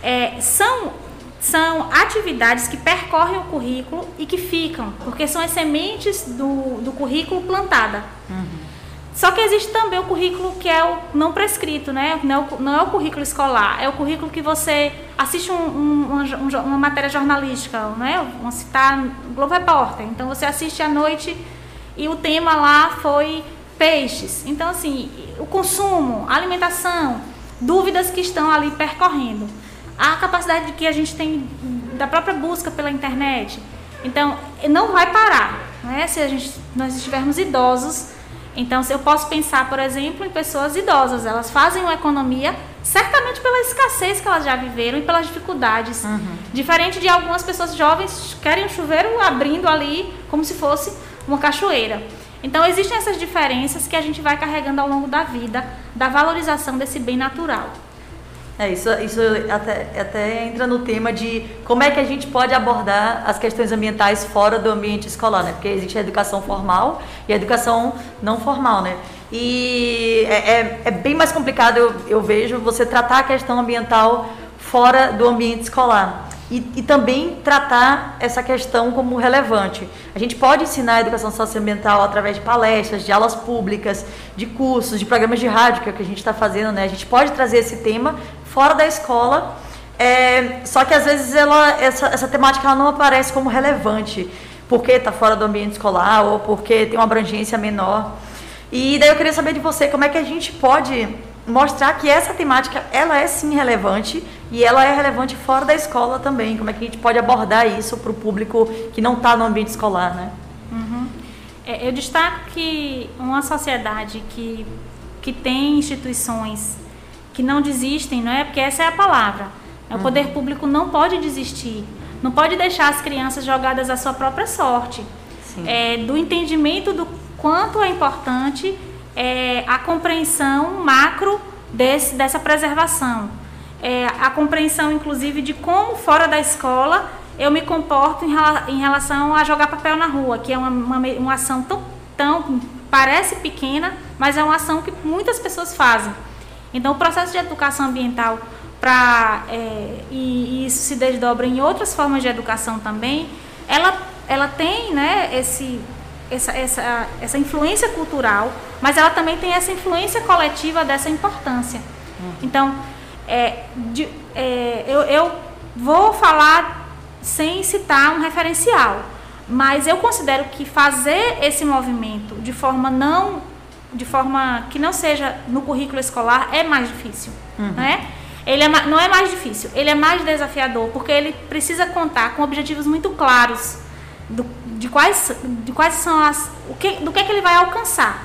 É, são, são atividades que percorrem o currículo e que ficam, porque são as sementes do, do currículo plantada. Uhum. Só que existe também o currículo que é o não prescrito, né? Não é o, não é o currículo escolar, é o currículo que você assiste um, um, uma, uma, matéria jornalística, né? Vamos citar Globo Repórter. Então você assiste à noite e o tema lá foi peixes. Então, assim, o consumo, a alimentação, dúvidas que estão ali percorrendo. A capacidade que a gente tem da própria busca pela internet. Então, não vai parar. Né? Se a gente, nós estivermos idosos, Então, se eu posso pensar, por exemplo, em pessoas idosas, elas fazem uma economia certamente pela escassez que elas já viveram e pelas dificuldades. Uhum. Diferente de algumas pessoas jovens que querem um chuveiro abrindo ali como se fosse uma cachoeira. Então, existem essas diferenças que a gente vai carregando ao longo da vida, da valorização desse bem natural. É, isso, isso até, até entra no tema de como é que a gente pode abordar as questões ambientais fora do ambiente escolar, né? Porque existe a educação formal e a educação não formal, né? E é, é, é bem mais complicado, eu, eu vejo, você tratar a questão ambiental fora do ambiente escolar. E, e, também tratar essa questão como relevante. A gente pode ensinar a educação socioambiental através de palestras, de aulas públicas, de cursos, de programas de rádio, que é o que a gente está fazendo, né? A gente pode trazer esse tema fora da escola, é, só que às vezes ela, essa, essa temática ela não aparece como relevante, porque está fora do ambiente escolar ou porque tem uma abrangência menor. E daí eu queria saber de você como é que a gente pode mostrar que essa temática ela é sim relevante e ela é relevante fora da escola também. Como é que a gente pode abordar isso para o público que não está no ambiente escolar, né? Uhum. É, eu destaco que uma sociedade que, que tem instituições que não desistem, não é? Porque essa é a palavra. O uhum. poder público não pode desistir, não pode deixar as crianças jogadas à sua própria sorte. É, do entendimento do quanto é importante é, a compreensão macro desse, dessa preservação. É, a compreensão, inclusive, de como fora da escola eu me comporto em, em relação a jogar papel na rua, que é uma, uma, uma ação tão, tão, parece pequena, mas é uma ação que muitas pessoas fazem. Então, o processo de educação ambiental, pra, é, e, e, isso se desdobra em outras formas de educação também, ela, ela tem né, esse, essa, essa, essa influência cultural, mas ela também tem essa influência coletiva dessa importância. Uhum. Então, é, de, é, eu, eu vou falar sem citar um referencial, mas eu considero que fazer esse movimento de forma não de forma que não seja no currículo escolar é mais difícil, uhum. né? Ele é, não é mais difícil, ele é mais desafiador, porque ele precisa contar com objetivos muito claros do, de, quais, de quais são as. O que, do que, é que ele vai alcançar.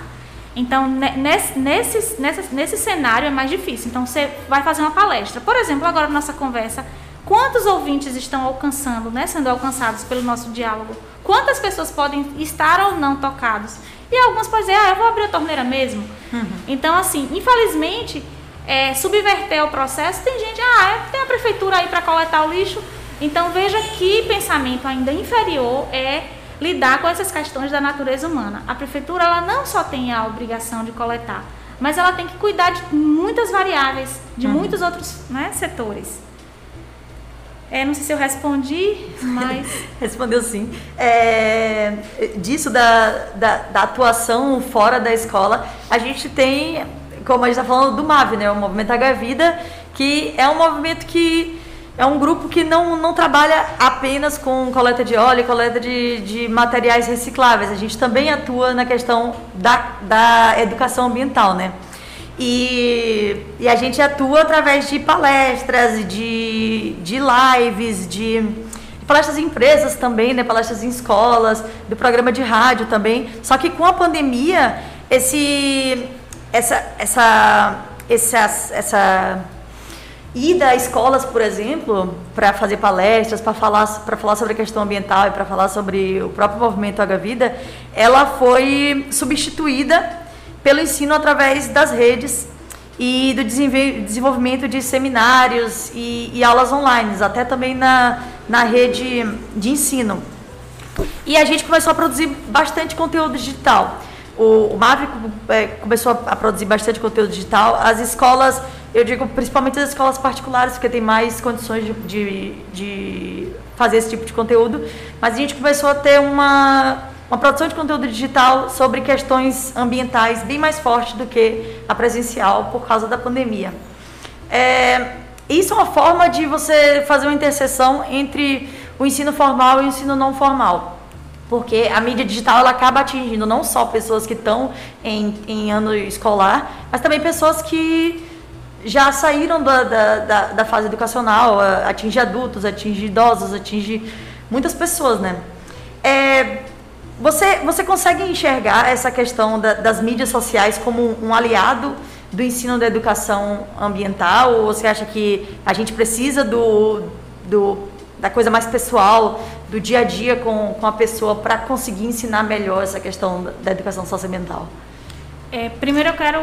Então, nesse, nesse, nesse, nesse cenário é mais difícil. Então, você vai fazer uma palestra. Por exemplo, agora na nossa conversa, quantos ouvintes estão alcançando, né, sendo alcançados pelo nosso diálogo? Quantas pessoas podem estar ou não tocados? E algumas podem dizer, ah, eu vou abrir a torneira mesmo. Uhum. Então, assim, infelizmente, é, subverter o processo, tem gente, ah, é, tem a prefeitura aí para coletar o lixo. Então, veja que pensamento ainda inferior é lidar com essas questões da natureza humana. A prefeitura, ela não só tem a obrigação de coletar, mas ela tem que cuidar de muitas variáveis, de uhum. muitos outros né, setores. É, não sei se eu respondi, mas. Respondeu sim. É, disso da, da, da, atuação fora da escola, a gente tem, como a gente está falando do MAV, né? O Movimento H Vida, que é um movimento que é um grupo que não, não trabalha apenas com coleta de óleo e coleta de, de materiais recicláveis. A gente também atua na questão da, da educação ambiental, né? E, e a gente atua através de palestras, de, de lives, de, palestras em empresas também, né? palestras em escolas, do programa de rádio também. Só que com a pandemia, esse, essa, essa, essa, essa ida a escolas, por exemplo, para fazer palestras, para falar, falar sobre a questão ambiental e para falar sobre o próprio movimento Água Vida, ela foi substituída pelo ensino através das redes e do desenvolvimento de seminários e, e aulas online, até também na, na rede de ensino. E a gente começou a produzir bastante conteúdo digital. O, o MAV é, começou a produzir bastante conteúdo digital. As escolas, eu digo principalmente as escolas particulares, porque tem mais condições de, de, de fazer esse tipo de conteúdo. Mas a gente começou a ter uma uma produção de conteúdo digital sobre questões ambientais bem mais forte do que a presencial por causa da pandemia. É, isso é uma forma de você fazer uma interseção entre o ensino formal e o ensino não formal. Porque a mídia digital ela acaba atingindo não só pessoas que estão em, em ano escolar, mas também pessoas que já saíram da, da, da, fase educacional, atinge adultos, atinge idosos, atinge muitas pessoas, né? É, Você, você consegue enxergar essa questão da, das mídias sociais como um aliado do ensino da educação ambiental? Ou você acha que a gente precisa do, do, da coisa mais pessoal, do dia a dia com, com a pessoa, para conseguir ensinar melhor essa questão da educação socioambiental? É, primeiro eu quero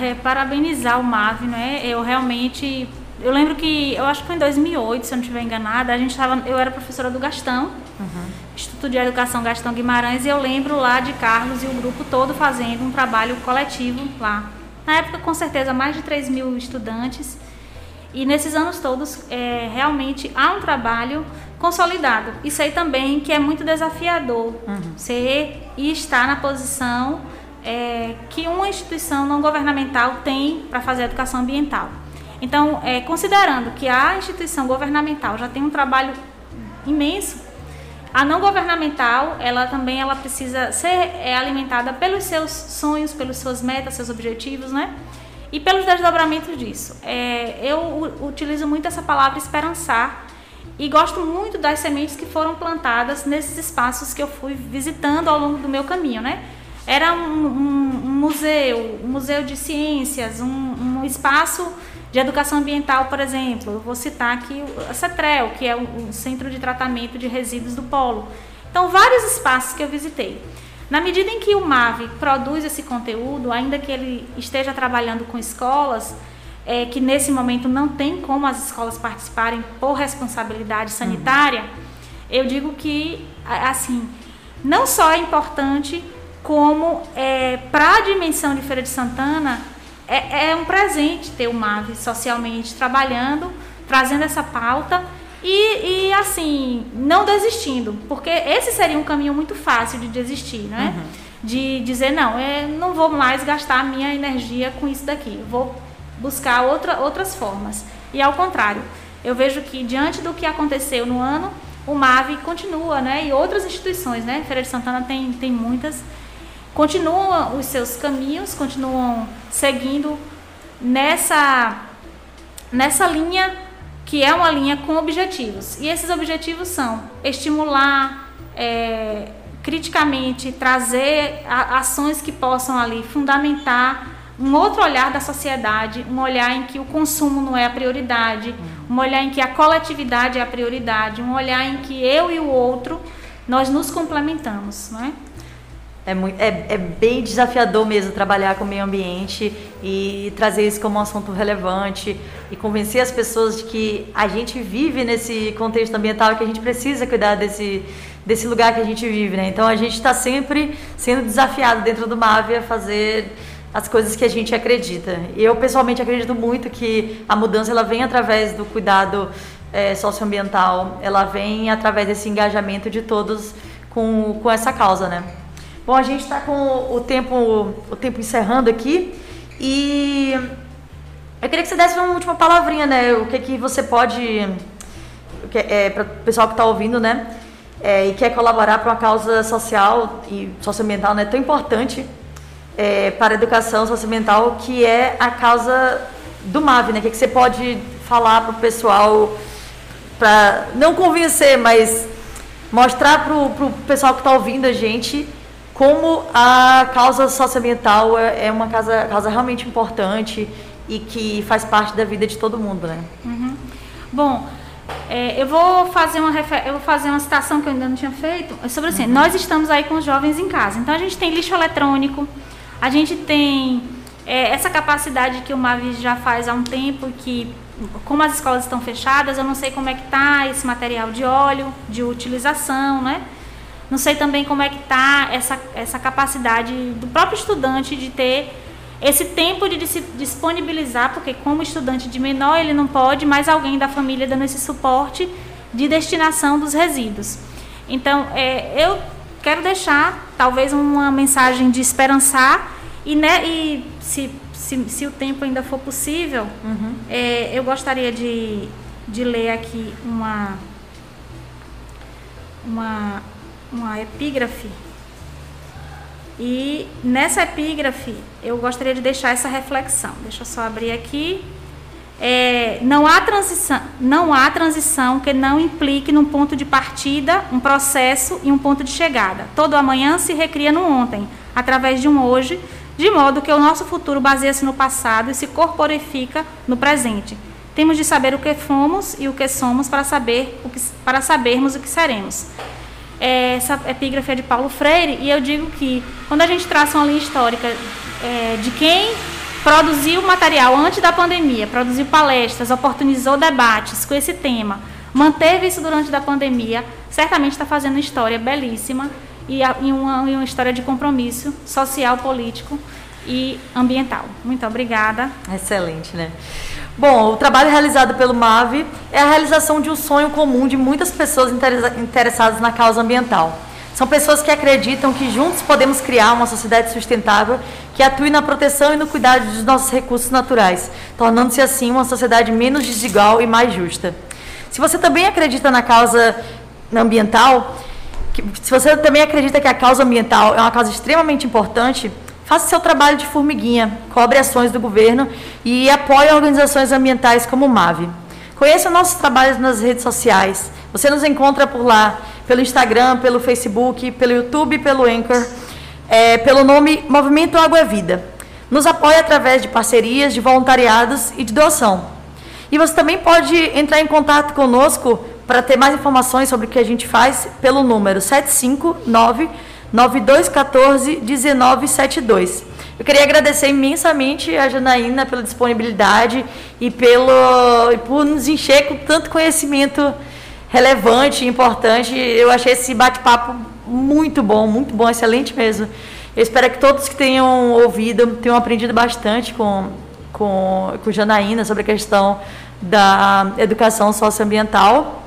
é, parabenizar o MAV, né? Eu realmente eu lembro que, eu acho que foi em 2008, se eu não estiver enganada, a gente estava, eu era professora do Gastão, uhum. Instituto de Educação Gastão Guimarães, e eu lembro lá de Carlos e o grupo todo fazendo um trabalho coletivo lá. Na época, com certeza, mais de 3 mil estudantes. E nesses anos todos, é, realmente há um trabalho consolidado. E sei também que é muito desafiador uhum. ser e estar na posição é, que uma instituição não governamental tem para fazer educação ambiental. Então, é, considerando que a instituição governamental já tem um trabalho imenso, a não governamental, ela também ela precisa ser é, alimentada pelos seus sonhos, pelas suas metas, seus objetivos, né? E pelos desdobramentos disso. É, eu utilizo muito essa palavra esperançar e gosto muito das sementes que foram plantadas nesses espaços que eu fui visitando ao longo do meu caminho, né? Era um, um, um museu, um museu de ciências, um, um espaço de educação ambiental, por exemplo, eu vou citar aqui a CETREL, que é o Centro de Tratamento de Resíduos do Polo. Então, vários espaços que eu visitei. Na medida em que o MAV produz esse conteúdo, ainda que ele esteja trabalhando com escolas, é, que nesse momento não tem como as escolas participarem por responsabilidade sanitária, uhum. eu digo que, assim, não só é importante, como é, para a dimensão de Feira de Santana, é, é um presente ter o MAV socialmente trabalhando, trazendo essa pauta e, e, assim, não desistindo, porque esse seria um caminho muito fácil de desistir, né? Uhum. De dizer, não, eu não vou mais gastar a minha energia com isso daqui, vou buscar outra, outras formas. E ao contrário, eu vejo que diante do que aconteceu no ano, o MAV continua, né? E outras instituições, né? Feira de Santana tem, tem muitas continuam os seus caminhos, continuam seguindo nessa, nessa linha que é uma linha com objetivos. E esses objetivos são estimular é, criticamente, trazer ações que possam ali fundamentar um outro olhar da sociedade, um olhar em que o consumo não é a prioridade, um olhar em que a coletividade é a prioridade, um olhar em que eu e o outro nós nos complementamos, não é? É, muito, é, é, bem desafiador mesmo trabalhar com o meio ambiente e trazer isso como um assunto relevante e convencer as pessoas de que a gente vive nesse contexto ambiental e que a gente precisa cuidar desse, desse lugar que a gente vive. Né? Então a gente está sempre sendo desafiado dentro do MAVE a fazer as coisas que a gente acredita. Eu pessoalmente acredito muito que a mudança ela vem através do cuidado é, socioambiental, ela vem através desse engajamento de todos com, com essa causa, né? Bom, a gente está com o tempo, o tempo encerrando aqui e eu queria que você desse uma última palavrinha, né? O que que você pode, é, para o pessoal que está ouvindo, né? É, e quer colaborar para uma causa social e socioambiental, né? Tão importante é, para a educação socioambiental, que é a causa do MAV, né? O que, que você pode falar para o pessoal, para não convencer, mas mostrar para o pessoal que está ouvindo a gente como a causa socioambiental é, é uma causa, causa realmente importante e que faz parte da vida de todo mundo, né? Uhum. Bom, é, eu vou fazer uma eu vou fazer uma citação que eu ainda não tinha feito é sobre assim, uhum. nós estamos aí com os jovens em casa, então a gente tem lixo eletrônico, a gente tem é, essa capacidade que o Mavi já faz há um tempo que como as escolas estão fechadas, eu não sei como é que está esse material de óleo, de utilização, né? Não sei também como é que está essa, essa capacidade do próprio estudante de ter esse tempo de se disponibilizar, porque como estudante de menor ele não pode, mas alguém da família dando esse suporte de destinação dos resíduos. Então, é, eu quero deixar talvez uma mensagem de esperançar e, né, e se, se, se o tempo ainda for possível, uhum. é, eu gostaria de, de ler aqui uma, uma uma epígrafe. E nessa epígrafe eu gostaria de deixar essa reflexão. Deixa eu só abrir aqui. É, não, há transição, não há transição que não implique num ponto de partida, um processo e um ponto de chegada. Todo amanhã se recria no ontem, através de um hoje, de modo que o nosso futuro baseia-se no passado e se corporifica no presente. Temos de saber o que fomos e o que somos para, saber o que, para sabermos o que seremos. É, essa epígrafe é de Paulo Freire e eu digo que quando a gente traça uma linha histórica é, de quem produziu material antes da pandemia, produziu palestras, oportunizou debates com esse tema, manteve isso durante a pandemia, certamente está fazendo história belíssima e, uma, uma história de compromisso social, político e ambiental. Muito obrigada. Excelente, né? Bom, o trabalho realizado pelo MAVE é a realização de um sonho comum de muitas pessoas interessadas na causa ambiental. São pessoas que acreditam que juntos podemos criar uma sociedade sustentável que atue na proteção e no cuidado dos nossos recursos naturais, tornando-se assim uma sociedade menos desigual e mais justa. Se você também acredita na causa ambiental, se você também acredita que a causa ambiental é uma causa extremamente importante, faça seu trabalho de formiguinha, cobre ações do governo e apoie organizações ambientais como o MAVE. Conheça nossos trabalhos nas redes sociais. Você nos encontra por lá pelo Instagram, pelo Facebook, pelo YouTube, pelo Anchor, é, pelo nome Movimento Água é Vida. Nos apoia através de parcerias, de voluntariados e de doação. E você também pode entrar em contato conosco para ter mais informações sobre o que a gente faz pelo número 759 9214 1972. Eu queria agradecer imensamente a Janaína pela disponibilidade e pelo e por nos encher com tanto conhecimento relevante, importante. Eu achei esse bate-papo muito bom, muito bom, excelente mesmo. Eu espero que todos que tenham ouvido tenham aprendido bastante com, com, com Janaína sobre a questão da educação socioambiental.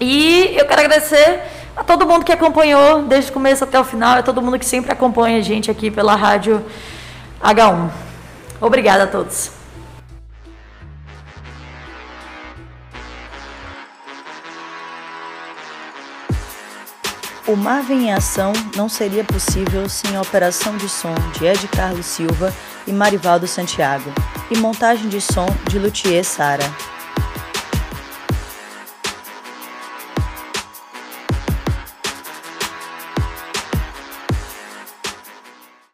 E eu quero agradecer a todo mundo que acompanhou desde o começo até o final, a todo mundo que sempre acompanha a gente aqui pela rádio H1. Obrigada a todos. O Marvin em Ação não seria possível sem a operação de som de Ed Carlos Silva e Marivaldo Santiago, e montagem de som de Luthier Sara.